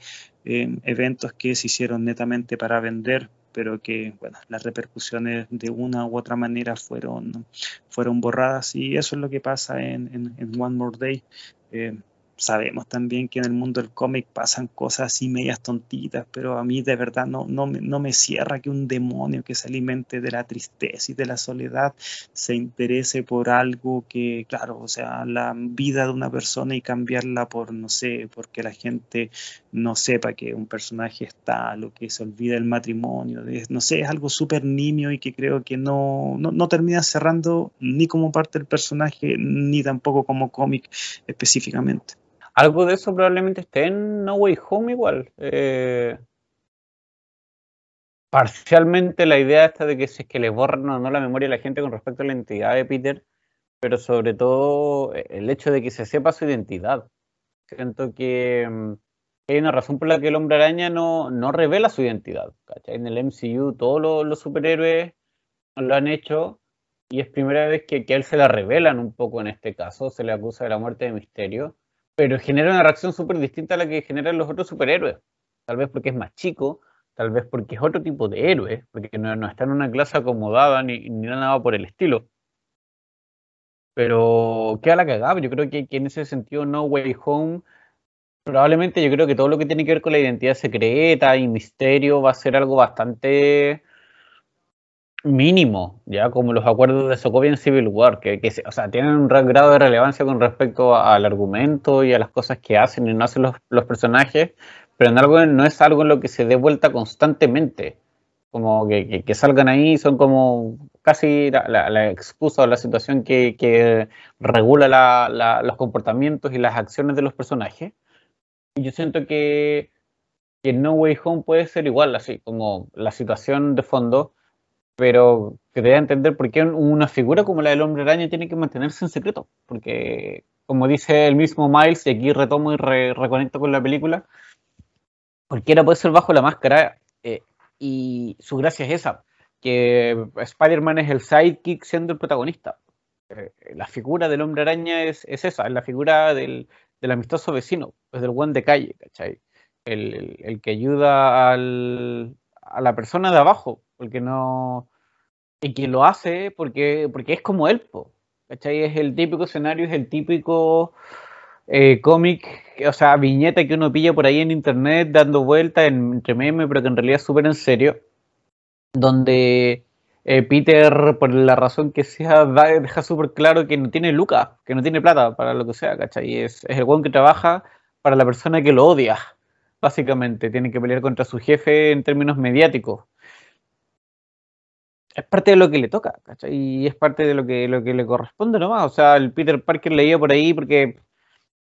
eventos que se hicieron netamente para vender, pero que, bueno, las repercusiones de una u otra manera fueron, fueron borradas y eso es lo que pasa en, en, One More Day. Eh, sabemos también que en el mundo del cómic pasan cosas así medias tontitas, pero a mí de verdad no, no, no, me cierra que un demonio que se alimente de la tristeza y de la soledad se interese por algo que, claro, o sea, la vida de una persona y cambiarla por, no sé, porque la gente no sepa que un personaje está, lo que se olvida el matrimonio, no sé, es algo súper nimio y que creo que no, no, no termina cerrando ni como parte del personaje, ni tampoco como cómic específicamente. Algo de eso probablemente esté en No Way Home igual. Eh, parcialmente la idea esta de que si es que le o no la memoria a la gente con respecto a la identidad de Peter, pero sobre todo eh, el hecho de que se sepa su identidad. Siento que mm, hay una razón por la que el hombre araña no, no revela su identidad. En el MCU todos los, superhéroes lo han hecho y es primera vez que, que, él se la revelan un poco en este caso, se le acusa de la muerte de Misterio pero genera una reacción súper distinta a la que generan los otros superhéroes. Tal vez porque es más chico, tal vez porque es otro tipo de héroe, porque no, está en una clase acomodada ni, nada por el estilo. Pero queda la cagada. Yo creo que, en ese sentido No Way Home probablemente yo creo que todo lo que tiene que ver con la identidad secreta y misterio va a ser algo bastante mínimo, ya como los acuerdos de Sokovia en Civil War, que, o sea, tienen un gran grado de relevancia con respecto al argumento y a las cosas que hacen y no hacen los, personajes, pero en algo no es algo en lo que se dé vuelta constantemente. Como que, salgan ahí son como casi la, excusa o la situación que, regula los comportamientos y las acciones de los personajes. Y yo siento que, que No Way Home puede ser igual, así como la situación de fondo pero que debe entender por qué una figura como la del hombre araña tiene que mantenerse en secreto, porque como dice el mismo Miles, y aquí retomo y reconecto con la película, cualquiera puede ser bajo la máscara eh, y su gracia es esa, que Spider-Man es el sidekick siendo el protagonista. Eh, la figura del hombre araña es, esa, es la figura del, amistoso vecino, es del buen de calle, ¿cachai? El, que ayuda al, a la persona de abajo, porque no. Y que lo hace porque, porque es como él, ¿cachai? Es el típico escenario, es el típico eh, cómic, o sea, viñeta que uno pilla por ahí en internet dando vueltas entre memes, pero que en realidad es súper en serio, donde eh, Peter, por la razón que sea, deja súper claro que no tiene lucas, que no tiene plata para lo que sea, ¿cachai? Es, es el buen que trabaja para la persona que lo odia, básicamente. Tiene que pelear contra su jefe en términos mediáticos es parte de lo que le toca, ¿cachai? Y es parte de lo que, lo que le corresponde nomás. O sea, el Peter Parker leía por ahí porque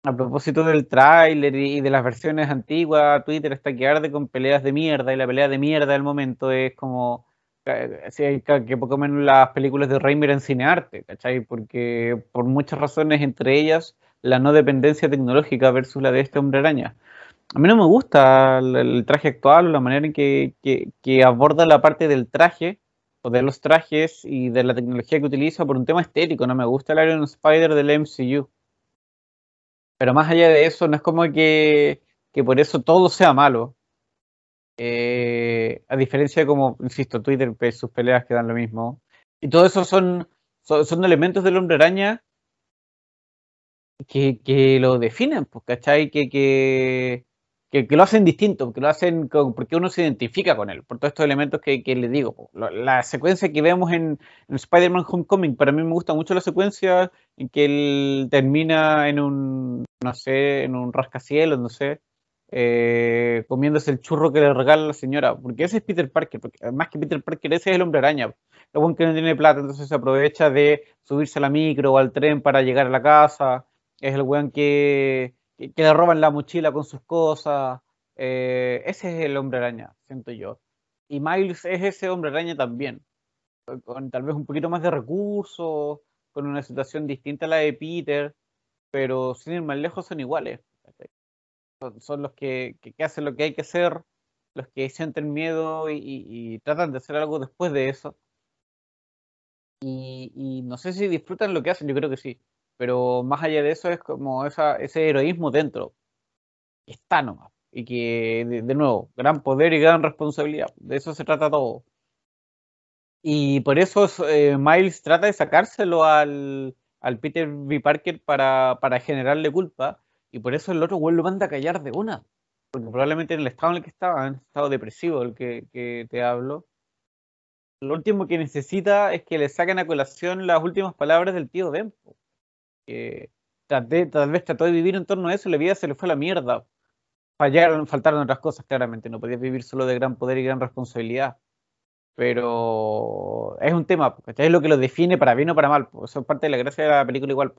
a propósito del tráiler y de las versiones antiguas, Twitter está que arde con peleas de mierda y la pelea de mierda del momento es como eh, que poco menos las películas de Reimer en cinearte, ¿cachai? Porque por muchas razones, entre ellas la no dependencia tecnológica versus la de este hombre araña. A mí no me gusta el, traje actual, la manera en que, que aborda la parte del traje, de los trajes y de la tecnología que utiliza por un tema estético. No me gusta el Iron Spider del MCU. Pero más allá de eso, no es como que, por eso todo sea malo. Eh, a diferencia de como, insisto, Twitter, pues, sus peleas quedan lo mismo. Y todo eso son, son, elementos del hombre araña que, que lo definen, pues, ¿cachai? Que, que, que, lo hacen distinto, que lo hacen porque uno se identifica con él, por todos estos elementos que, le digo. La secuencia que vemos en, Spider-Man Homecoming, para mí me gusta mucho la secuencia en que él termina en un, no sé, en un rascacielos, no sé, eh, comiéndose el churro que le regala la señora, porque ese es Peter Parker, porque más que Peter Parker, ese es el hombre araña. El buen que no tiene plata, entonces se aprovecha de subirse a la micro o al tren para llegar a la casa. Es el buen que que, le roban la mochila con sus cosas. Eh, ese es el hombre araña, siento yo. Y Miles es ese hombre araña también, con tal vez un poquito más de recursos, con una situación distinta a la de Peter, pero sin ir más lejos son iguales. Son, los que, hacen lo que hay que hacer, los que sienten miedo y, tratan de hacer algo después de eso. y, no sé si disfrutan lo que hacen, yo creo que sí pero más allá de eso es como ese heroísmo dentro, está nomás, y que, de, nuevo, gran poder y gran responsabilidad, de eso se trata todo. Y por eso eh, Miles trata de sacárselo al, al Peter B. Parker para, para, generarle culpa, y por eso el otro güey lo manda a callar de una, porque probablemente en el estado en el que estaba, en el estado depresivo del que, que te hablo, lo último que necesita es que le saquen a colación las últimas palabras del tío Tal vez trató de vivir en torno a eso la vida se le fue a la mierda. Fallaron, faltaron otras cosas, claramente. No podías vivir solo de gran poder y gran responsabilidad. Pero es un tema, es lo que lo define para bien o para mal. Eso es parte de la gracia de la película igual.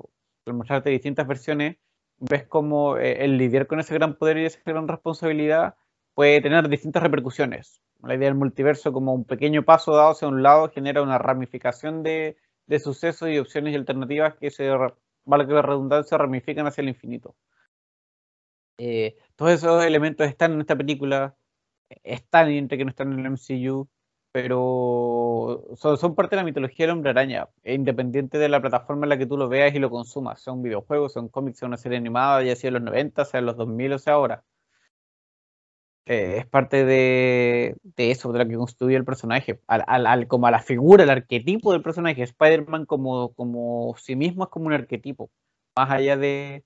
Al mostrarte distintas versiones, ves cómo eh, el lidiar con ese gran poder y esa gran responsabilidad puede tener distintas repercusiones. La idea del multiverso como un pequeño paso dado hacia un lado genera una ramificación de, de sucesos y opciones y alternativas que se vale que la redundancia, ramifican hacia el infinito. Eh, todos esos elementos están en esta película, están entre que no están en el MCU, pero son, parte de la mitología del hombre araña, e independiente de la plataforma en la que tú lo veas y lo consumas, sea un videojuego, sea un sea una serie animada, ya sea en los 90, sea en los 2000 o sea ahora. Eh, es parte de, eso, de lo que construye el personaje, al, como a la figura, el arquetipo del personaje. Spider-Man como, como sí mismo es como un arquetipo, más allá de,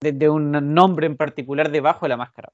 de, un nombre en particular debajo de la máscara.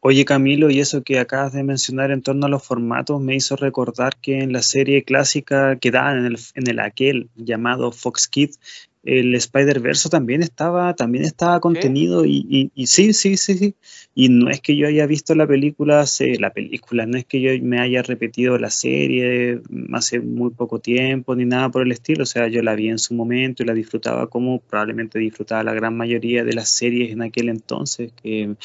Oye Camilo, y eso que acabas de mencionar en torno a los formatos me hizo recordar que en la serie clásica que daban en el, en el aquel llamado Fox Kids, el Spider-Verse también estaba, también estaba contenido y, sí, sí, sí, sí. Y no es que yo haya visto la película, la película, no es que yo me haya repetido la serie hace muy poco tiempo ni nada por el estilo. O sea, yo la vi en su momento y la disfrutaba como probablemente disfrutaba la gran mayoría de las series en aquel entonces, que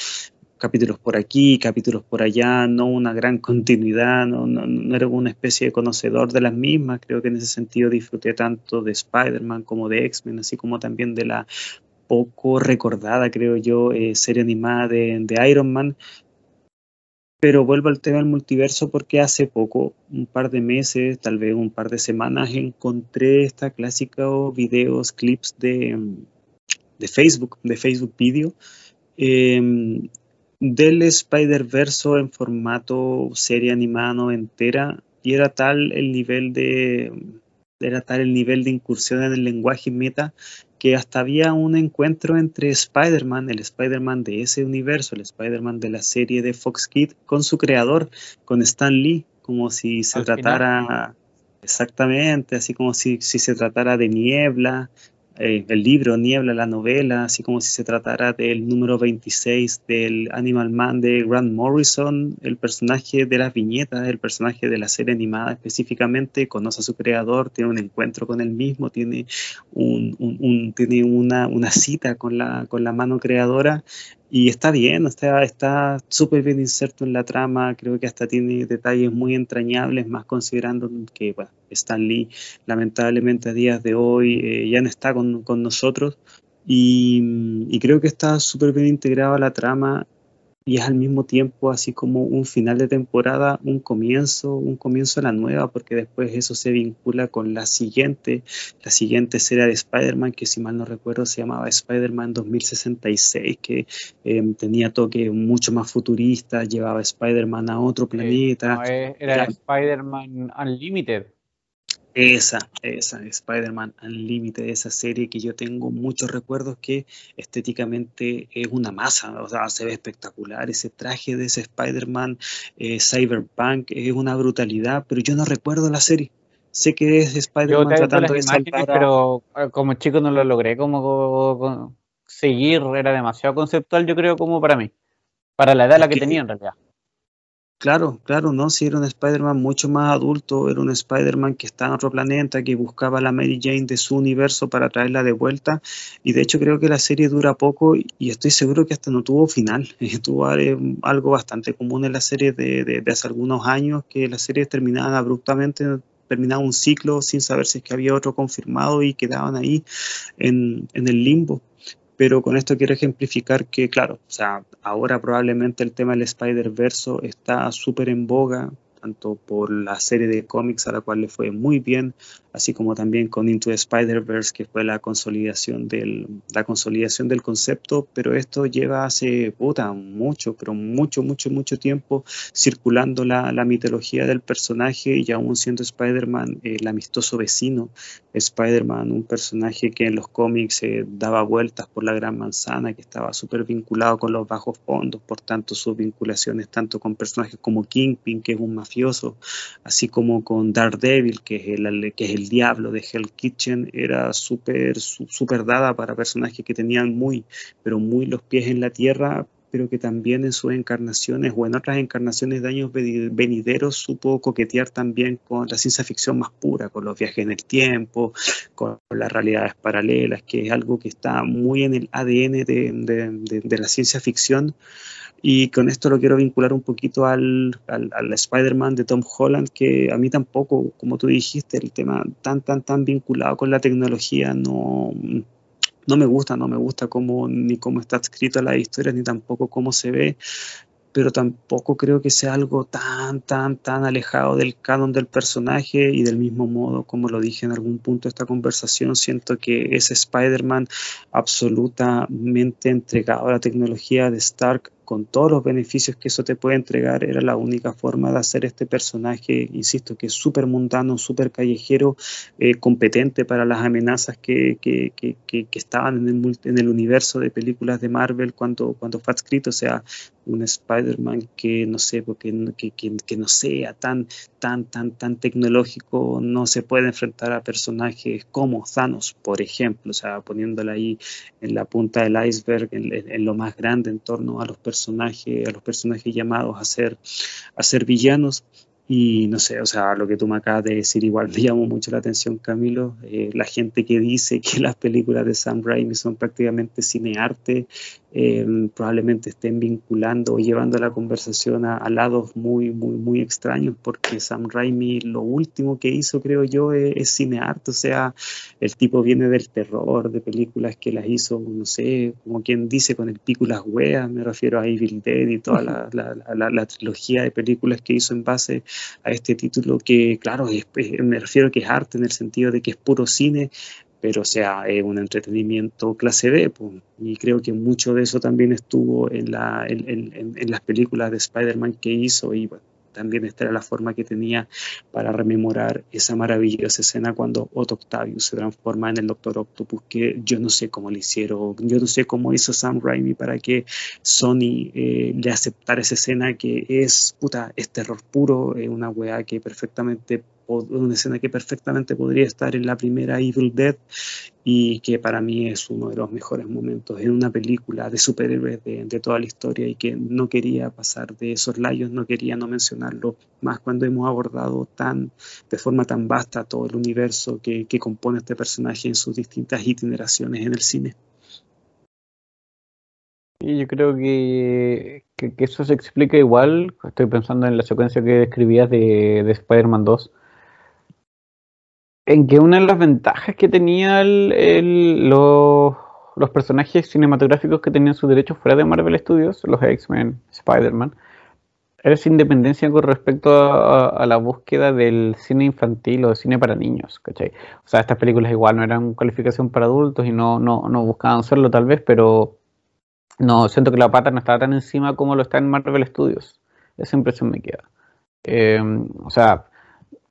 capítulos por aquí, capítulos por allá, no una gran continuidad, no, no, era una especie de conocedor de las mismas. Creo que en ese sentido disfruté tanto de Spider-Man como de X-Men, así como también de la poco recordada, creo yo, eh, serie animada de, de Iron Man. Pero vuelvo al tema del multiverso porque hace poco, un par de meses, tal vez un par de semanas, encontré esta clásica videos, clips de, de Facebook, de Facebook Video, em, del Spider-Verse en formato serie animada entera y era tal el nivel de era tal el nivel de incursión en el lenguaje meta que hasta había un encuentro entre Spider-Man, el Spider-Man de ese universo, el Spider-Man de la serie de Fox Kids, con su creador, con Stan Lee, como si se tratara exactamente, así como si, si se tratara de niebla, eh, el libro Niebla, la novela, así como si se tratara del número 26 del Animal Man de Grant Morrison, el personaje de las viñetas, el personaje de la serie animada específicamente, conoce a su creador, tiene un encuentro con él mismo, tiene, un, tiene una, una, cita con la, con la mano creadora y está bien, está súper bien inserto en la trama, creo que hasta tiene detalles muy entrañables, más considerando que bueno, Stan Lee lamentablemente a días de hoy eh, ya no está con, con nosotros y, y, creo que está súper bien integrado a la trama y es al mismo tiempo así como un final de temporada, un comienzo, un comienzo a la nueva, porque después eso se vincula con la siguiente, la siguiente serie de Spider-Man, que si mal no recuerdo se llamaba Spider-Man 2066, que em, tenía toque mucho más futurista, llevaba Spider-Man a otro planeta. era Spider-Man Unlimited. Esa, esa, Spider-Man Unlimited, esa serie que yo tengo muchos recuerdos que estéticamente es una masa, o sea, se ve espectacular, ese traje de ese Spider-Man eh, Cyberpunk es una brutalidad, pero yo no recuerdo la serie. Sé que es Spider-Man tratando de salvar Pero eh, como chico no lo logré como, seguir, era demasiado conceptual yo creo como para mí, para la edad la que tenía en realidad. Claro, claro, no, si era un Spider-Man mucho más adulto, era un Spider-Man que está en otro planeta, que buscaba a la Mary Jane de su universo para traerla de vuelta. Y de hecho creo que la serie dura poco y estoy seguro que hasta no tuvo final. tuvo algo bastante común en la serie de, de, hace algunos años, que las series terminaban abruptamente, terminaba un ciclo sin saber si es que había otro confirmado y quedaban ahí en, en el limbo pero con esto quiero ejemplificar que, claro, o sea, ahora probablemente el tema del Spider-Verse está súper en boga, tanto por la serie de cómics a la cual le fue muy bien, así como también con Into the Spider-Verse, que fue la consolidación, del, la consolidación del concepto, pero esto lleva hace puta, mucho, pero mucho, mucho, mucho tiempo circulando la, la mitología del personaje y aún siendo Spider-Man el amistoso vecino, Spider-Man, un personaje que en los cómics se daba vueltas por la gran manzana, que estaba súper vinculado con los bajos fondos, por tanto sus vinculaciones tanto con personajes como Kingpin, que es un mafioso, así como con Daredevil, que es el, que es el diablo de Hell Kitchen era súper super dada para personajes que tenían muy, pero muy los pies en la tierra, pero que también en sus encarnaciones o en otras encarnaciones de años venideros supo coquetear también con la ciencia ficción más pura, con los viajes en el tiempo, con las realidades paralelas, que es algo que está muy en el ADN de, de la ciencia ficción. Y con esto lo quiero vincular un poquito al, al, Spider-Man de Tom Holland, que a mí tampoco, como tú dijiste, el tema tan, tan, tan vinculado con la tecnología no, no me gusta, no me gusta cómo, ni cómo está escrita la historia, ni tampoco cómo se ve pero tampoco creo que sea algo tan, tan, tan alejado del canon del personaje y del mismo modo, como lo dije en algún punto de esta conversación, siento que ese Spider-Man absolutamente entregado a la tecnología de Stark con todos los beneficios que eso te puede entregar, era la única forma de hacer este personaje, insisto, que es súper mundano, súper callejero, eh, competente para las amenazas que, que, que, que estaban en el, en el, universo de películas de Marvel cuando, cuando fue adscrito, o sea, un Spider-Man que no sé, porque que, que, no sea tan, tan, tan, tan tecnológico, no se puede enfrentar a personajes como Thanos, por ejemplo, o sea, poniéndola ahí en la punta del iceberg, en, en lo más grande en torno a los personajes personajes, a los personajes llamados a ser, a ser villanos. Y no sé, o sea, lo que tú me acabas de decir igual me llamó mucho la atención, Camilo. Eh, la gente que dice que las películas de Sam Raimi son prácticamente cinearte Em, probablemente estén vinculando o llevando la conversación a, lados muy, muy, muy extraños, porque Sam Raimi lo último que hizo, creo yo, es, es cinearte, o sea, el tipo viene del terror, de películas que las hizo, no sé, como quien dice, con el pico y las hueas, me refiero a Evil Dead y toda la, la, la, trilogía de películas que hizo en base a este título, que claro, me refiero que es arte en el sentido de que es puro cine, pero sea, es un entretenimiento clase B, y creo que mucho de eso también estuvo en, la, en, en, las películas de Spider-Man que hizo, y también esta era la forma que tenía para rememorar esa maravillosa escena cuando Otto Octavius se transforma en el Doctor Octopus, que yo no sé cómo lo hicieron, yo no sé cómo hizo Sam Raimi para que Sony eh, le aceptara esa escena que es, puta, es terror puro, es una weá que perfectamente una escena que perfectamente podría estar en la primera Evil Dead y que para mí es uno de los mejores momentos en una película de superhéroes de, toda la historia y que no quería pasar de esos layos, no quería no mencionarlo, más cuando hemos abordado tan de forma tan vasta todo el universo que, compone este personaje en sus distintas itineraciones en el cine. Y yo creo que, que, eso se explica igual, estoy pensando en la secuencia que describías de, de Spider-Man 2, en que una de las ventajas que tenía el, los, personajes cinematográficos que tenían sus derechos fuera de Marvel Studios, los X-Men, Spider-Man, era esa independencia con respecto a, la búsqueda del cine infantil o de cine para niños, ¿cachai? O sea, estas películas igual no eran calificación para adultos y no, no, no buscaban hacerlo tal vez, pero no, siento que la pata no estaba tan encima como lo está en Marvel Studios. Esa impresión me queda. Eh, o sea,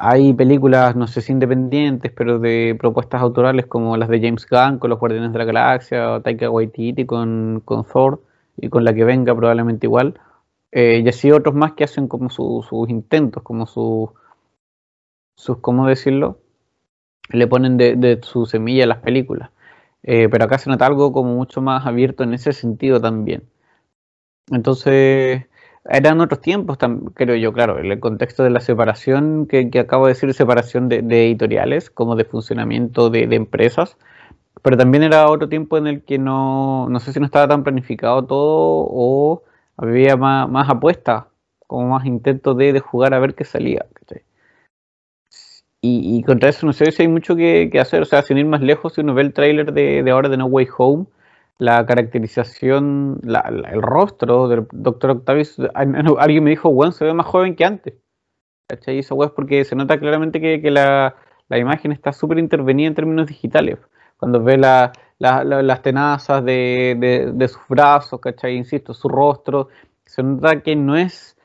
hay películas, no sé si independientes, pero de propuestas autorales como las de James Gunn con los Guardianes de la Galaxia, o Taika Waititi con, con Thor y con la que venga probablemente igual. Eh, y así otros más que hacen como sus intentos, como sus, sus, ¿cómo decirlo? Le ponen de, su semilla a las películas. Eh, pero acá se nota algo como mucho más abierto en ese sentido también. Entonces, eran otros tiempos, creo yo, claro, en el contexto de la separación que, acabo de decir, separación de, editoriales, como de funcionamiento de, empresas, pero también era otro tiempo en el que no, no sé si no estaba tan planificado todo o había más, más apuestas, como más intentos de, jugar a ver qué salía. Y, y, contra eso no sé si hay mucho que, hacer, o sea, sin ir más lejos, si uno ve el tráiler de, de ahora de No Way Home, la caracterización, el rostro del Doctor Octavius, alguien me dijo, weón, se ve más joven que antes. ¿Cachai? Eso es porque se nota claramente que, la, imagen está súper intervenida en términos digitales. Cuando ve las tenazas de, sus brazos, ¿cachai? Insisto, su rostro, se nota que no es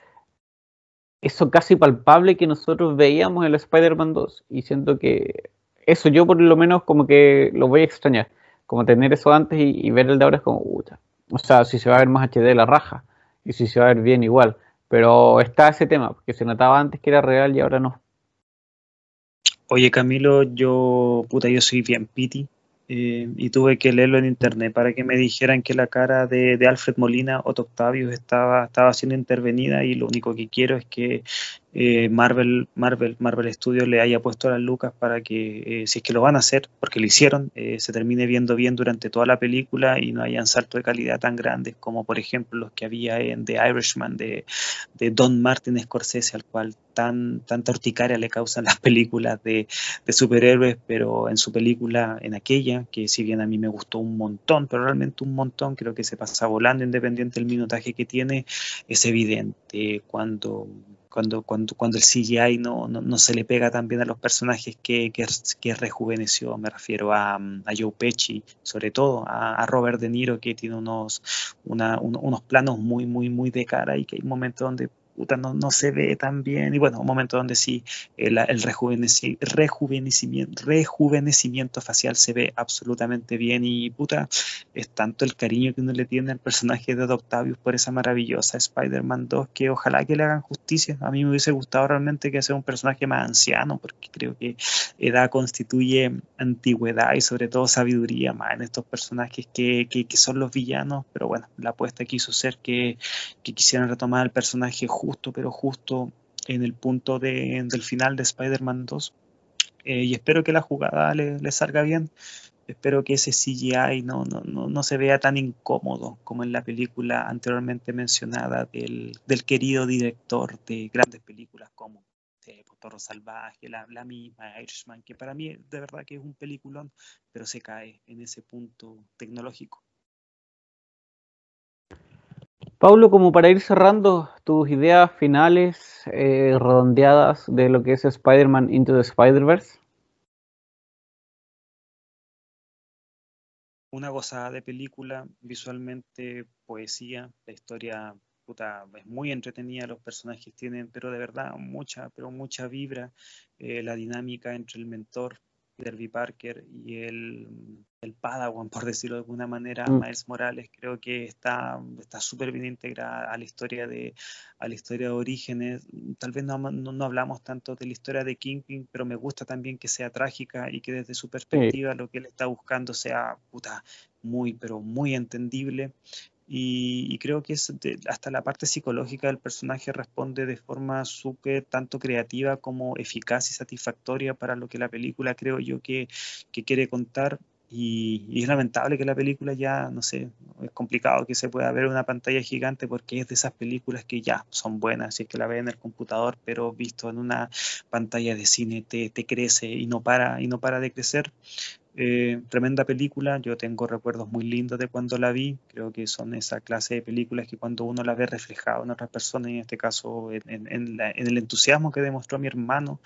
eso casi palpable que nosotros veíamos en el Spider-Man 2. Y siento que eso yo por lo menos como que lo voy a extrañar como tener eso antes y, ver el de ahora es como, puta. O sea, si se va a ver más HD la raja y si se va a ver bien igual. Pero está ese tema, porque se notaba antes que era real y ahora no. Oye Camilo, yo, puta, yo soy bien piti eh, y tuve que leerlo en internet para que me dijeran que la cara de, Alfred Molina, Otto Octavius, estaba, estaba siendo intervenida y lo único que quiero es que eh, Marvel, Marvel, Marvel Studios le haya puesto las lucas para que, eh, si es que lo van a hacer, porque lo hicieron, se termine viendo bien durante toda la película y no hayan saltos de calidad tan grandes como por ejemplo los que había en The Irishman de, de Don Martin Scorsese, al cual tan, tanta urticaria le causan las películas de, de superhéroes, pero en su película, en aquella, que si bien a mí me gustó un montón, pero realmente un montón, creo que se pasa volando independiente del minutaje que tiene, es evidente cuando cuando, cuando, cuando el CGI no, no, se le pega también a los personajes que, que, rejuveneció. Me refiero a, a, Joe Pesci, sobre todo a, Robert De Niro, que tiene unos, unos planos muy, muy, muy de cara y que hay momentos donde no, no, se ve tan bien. Y bueno, un momento donde sí el, rejuvenecimiento, rejuvenecimiento, facial se ve absolutamente bien. Y puta, es tanto el cariño que uno le tiene al personaje de Octavius por esa maravillosa Spider-Man 2 que ojalá que le hagan justicia. A mí me hubiese gustado realmente que sea un personaje más anciano, porque creo que edad constituye antigüedad y sobre todo sabiduría más en estos personajes que, que, son los villanos. Pero bueno, la apuesta quiso ser que, que quisieran retomar el personaje justo, pero justo en el punto del final de Spider-Man 2. Eh, y espero que la jugada le, salga bien. Espero que ese CGI no, no, no, se vea tan incómodo como en la película anteriormente mencionada del, querido director de grandes películas como eh, Salvaje, la, la, misma Irishman, que para mí de verdad que es un peliculón, pero se cae en ese punto tecnológico. Pablo, como para ir cerrando tus ideas finales eh, redondeadas de lo que es Spider-Man Into the Spider-Verse. Una gozada de película, visualmente poesía, la historia puta, es muy entretenida, los personajes tienen, pero de verdad, mucha, pero mucha vibra, eh, la dinámica entre el mentor Derby Parker y el, el, Padawan, por decirlo de alguna manera, mm. Miles Morales, creo que está súper bien integrada a la historia de a la historia de orígenes. Tal vez no, no, hablamos tanto de la historia de Kingpin, pero me gusta también que sea trágica y que desde su perspectiva lo que él está buscando sea puta, muy, pero muy entendible. Y, creo que es hasta la parte psicológica del personaje responde de forma súper tanto creativa como eficaz y satisfactoria para lo que la película creo yo que, que quiere contar. Y, es lamentable que la película ya, no sé, es complicado que se pueda ver una pantalla gigante porque es de esas películas que ya son buenas, si es que la ves en el computador, pero visto en una pantalla de cine te, te crece y no para, y no para de crecer. Eh, tremenda película, yo tengo recuerdos muy lindos de cuando la vi, creo que son esa clase de películas que cuando uno la ve reflejado en otras personas, en este caso en, en el entusiasmo que demostró mi hermano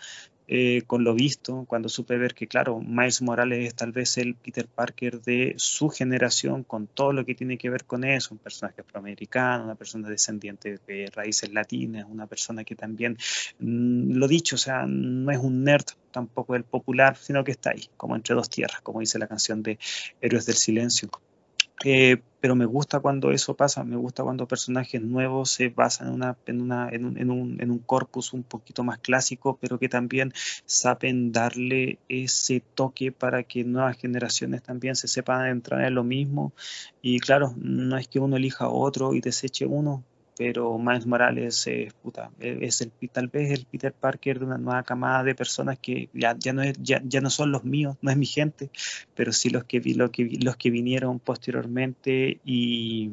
eh, con lo visto, cuando supe ver que, claro, Miles Morales es tal vez el Peter Parker de su generación, con todo lo que tiene que ver con eso, un personaje afroamericano, una persona descendiente de raíces latinas, una persona que también, mm, lo dicho, o sea, no es un nerd tampoco el popular, sino que está ahí, como entre dos tierras, como dice la canción de Héroes del Silencio. Eh, pero me gusta cuando eso pasa, me gusta cuando personajes nuevos se basan en, una, en, una, en, un, en, un, en un corpus un poquito más clásico, pero que también saben darle ese toque para que nuevas generaciones también se sepan entrar en lo mismo. Y claro, no es que uno elija otro y deseche uno, pero Miles Morales es, puta, es el, tal vez el Peter Parker de una nueva camada de personas que ya, ya, no, es, ya, ya no son los míos, no es mi gente, pero sí los que, lo que, los que vinieron posteriormente y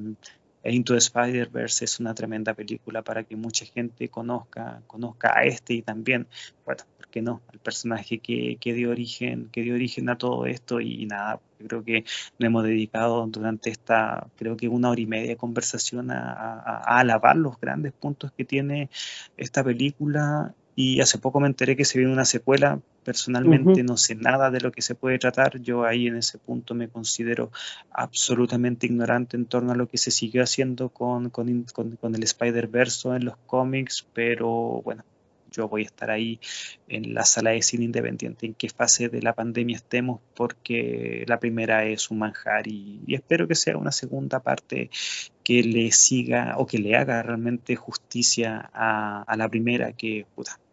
Into the Spider-Verse es una tremenda película para que mucha gente conozca, conozca a este y también, bueno, ¿por qué no? Al personaje que, que dio origen, que dio origen a todo esto y nada, creo que nos hemos dedicado durante esta, creo que una hora y media de conversación a, a, alabar los grandes puntos que tiene esta película y hace poco me enteré que se viene una secuela. Personalmente no sé nada de lo que se puede tratar. Yo ahí en ese punto me considero absolutamente ignorante en torno a lo que se siguió haciendo con, con, con, con el Spider-Verse en los cómics, pero bueno, yo voy a estar ahí en la sala de cine independiente, en qué fase de la pandemia estemos, porque la primera es un manjar y, espero que sea una segunda parte que le siga o que le haga realmente justicia a, la primera, que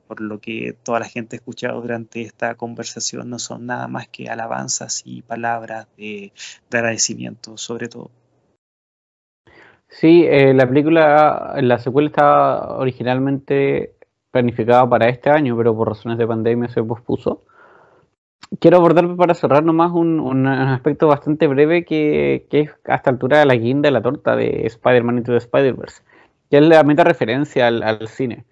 por lo que toda la gente ha escuchado durante esta conversación no son nada más que alabanzas y palabras de, agradecimiento, sobre todo. Sí, eh, la película, la secuela estaba originalmente planificada para este año, pero por razones de pandemia se pospuso. Quiero abordar para cerrar nomás un, aspecto bastante breve que, es hasta altura de la guinda de la torta de Spider-Man Into the Spider-Verse, que es la meta referencia al, cine,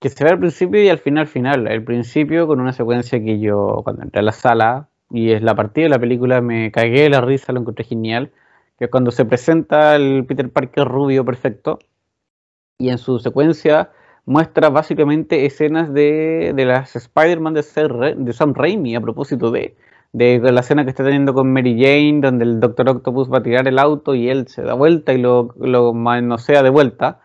que se ve al principio y al final final. El principio con una secuencia que yo cuando entré a la sala y es la partida de la película me cagué de la risa, lo encontré genial, que es cuando se presenta el Peter Parker rubio perfecto y en su secuencia muestra básicamente escenas de, de las Spider-Man de, de Sam Raimi a propósito de, de, la escena que está teniendo con Mary Jane, donde el Doctor Octopus va a tirar el auto y él se da vuelta y lo, lo manosea de vuelta.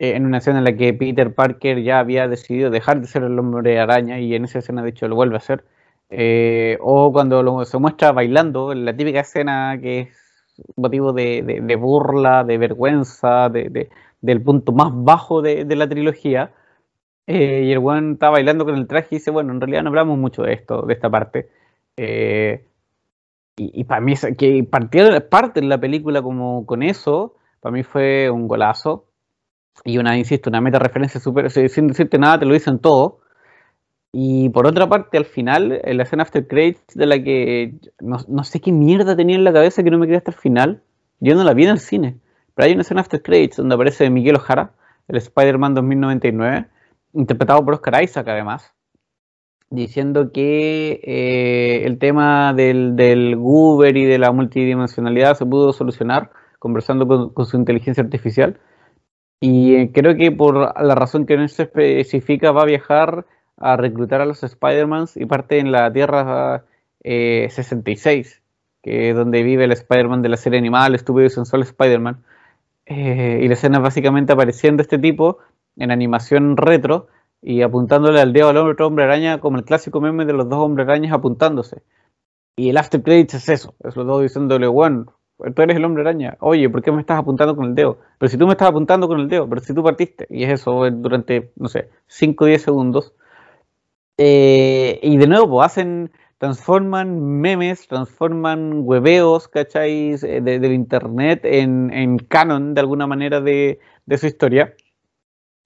Eh, en una escena en la que Peter Parker ya había decidido dejar de ser el hombre araña y en esa escena de hecho lo vuelve a hacer. Eh, o cuando se muestra bailando, la típica escena que es motivo de, de, burla, de vergüenza, de, del punto más bajo de, la trilogía. Eh, y el buen está bailando con el traje y dice, bueno, en realidad no hablamos mucho de esto, de esta parte. Eh, y, para mí, que partiera parte de la película como con eso, para mí fue un golazo. Y una, insisto, una meta referencia súper, sin decirte nada, te lo dicen todo. Y por otra parte, al final, en la escena After Credits, de la que no, no, sé qué mierda tenía en la cabeza que no me quedé hasta el final, yo no la vi en el cine. Pero hay una escena After Credits donde aparece Miguel Ojara, el Spider-Man 2099, interpretado por Oscar Isaac además, diciendo que eh, el tema del, del Goober y de la multidimensionalidad se pudo solucionar conversando con, su inteligencia artificial. Y eh, creo que por la razón que no se especifica va a viajar a reclutar a los Spider-Mans y parte en la Tierra 66, eh, que es donde vive el Spider-Man de la serie animada, el estúpido y sensual Spider-Man. y la escena es básicamente apareciendo este tipo en animación retro y apuntándole al dedo al otro hombre araña como el clásico meme de los dos hombres arañas apuntándose. Y el after credits es eso, es los dos diciéndole, bueno, tú eres el hombre araña, oye, ¿por qué me estás apuntando con el dedo? Pero si tú me estás apuntando con el dedo, pero si tú partiste, y es eso durante, no sé, 5 o 10 segundos. Eh, y de nuevo, pues, hacen, transforman memes, transforman hueveos, ¿cacháis? Eh, del internet en, en, canon de alguna manera de, de su historia.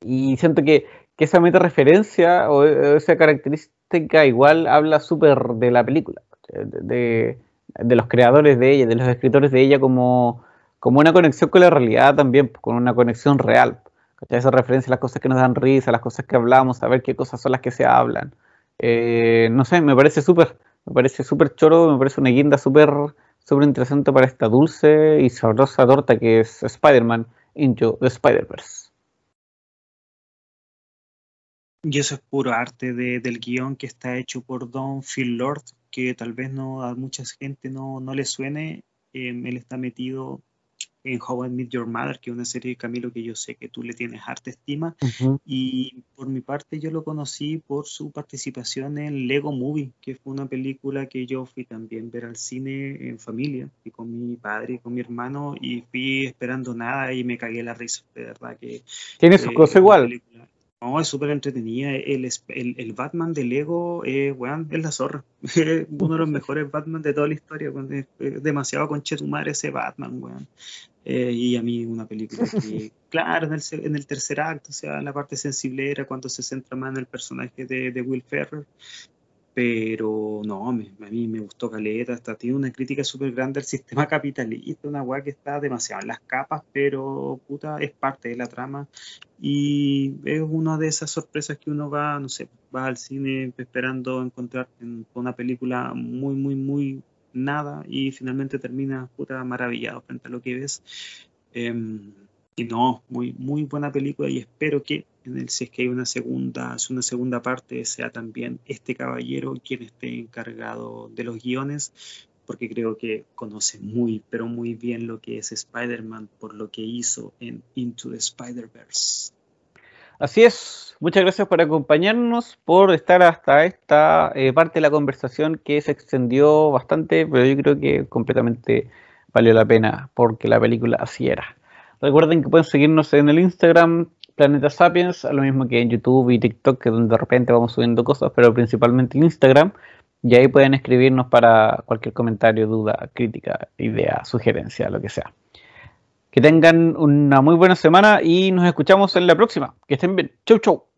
Y siento que que esa meta referencia o esa característica igual habla súper de la película, de, los creadores de ella, de los escritores de ella como, como una conexión con la realidad también, con una conexión real. Esa referencia a las cosas que nos dan risa, las cosas que hablamos, a ver qué cosas son las que se hablan. Eh, no sé, me parece súper, me parece súper choro, me parece una guinda súper súper interesante para esta dulce y sabrosa torta que es Spider-Man Into the Spider-Verse. Y eso es puro arte del guion que está hecho por Don Phil Lord, que tal vez no a mucha gente no, no le suene. Em, él está metido en How I Meet Your Mother, que es una serie de Camilo que yo sé que tú le tienes harta estima. Y por mi parte yo lo conocí por su participación en Lego Movie, que fue una película que yo fui también ver al cine en familia, y con mi padre y con mi hermano, y fui esperando nada y me cagué la risa, de verdad que... Tiene su cosa igual. No, es súper entretenida. El, el, Batman de Lego, eh, es la zorra. Uno de los mejores Batman de toda la historia. Es, demasiado conchetumar ese Batman, weón. Eh, y a mí una película que, claro, en el, en el, tercer acto, o sea, la parte sensible era cuando se centra más en el personaje de, de Will Ferrer, pero no, a mí me gustó Caleta, hasta tiene una crítica súper grande al sistema capitalista, una weá que está demasiado en las capas, pero puta, es parte de la trama y es una de esas sorpresas que uno va, no sé, va al cine esperando encontrar una película muy, muy, muy nada y finalmente termina puta maravillado frente a lo que ves. Em, y no, muy, muy buena película y espero que en el, si es que hay una segunda, una segunda parte, sea también este caballero quien esté encargado de los guiones, porque creo que conoce muy, pero muy bien lo que es Spider-Man por lo que hizo en Into the Spider-Verse. Así es, muchas gracias por acompañarnos, por estar hasta esta eh, parte de la conversación que se extendió bastante, pero yo creo que completamente valió la pena porque la película así era. Recuerden que pueden seguirnos en el Instagram Planeta Sapiens, lo mismo que en YouTube y TikTok, que donde de repente vamos subiendo cosas, pero principalmente en Instagram. Y ahí pueden escribirnos para cualquier comentario, duda, crítica, idea, sugerencia, lo que sea. Que tengan una muy buena semana y nos escuchamos en la próxima. Que estén bien. Chau, chau.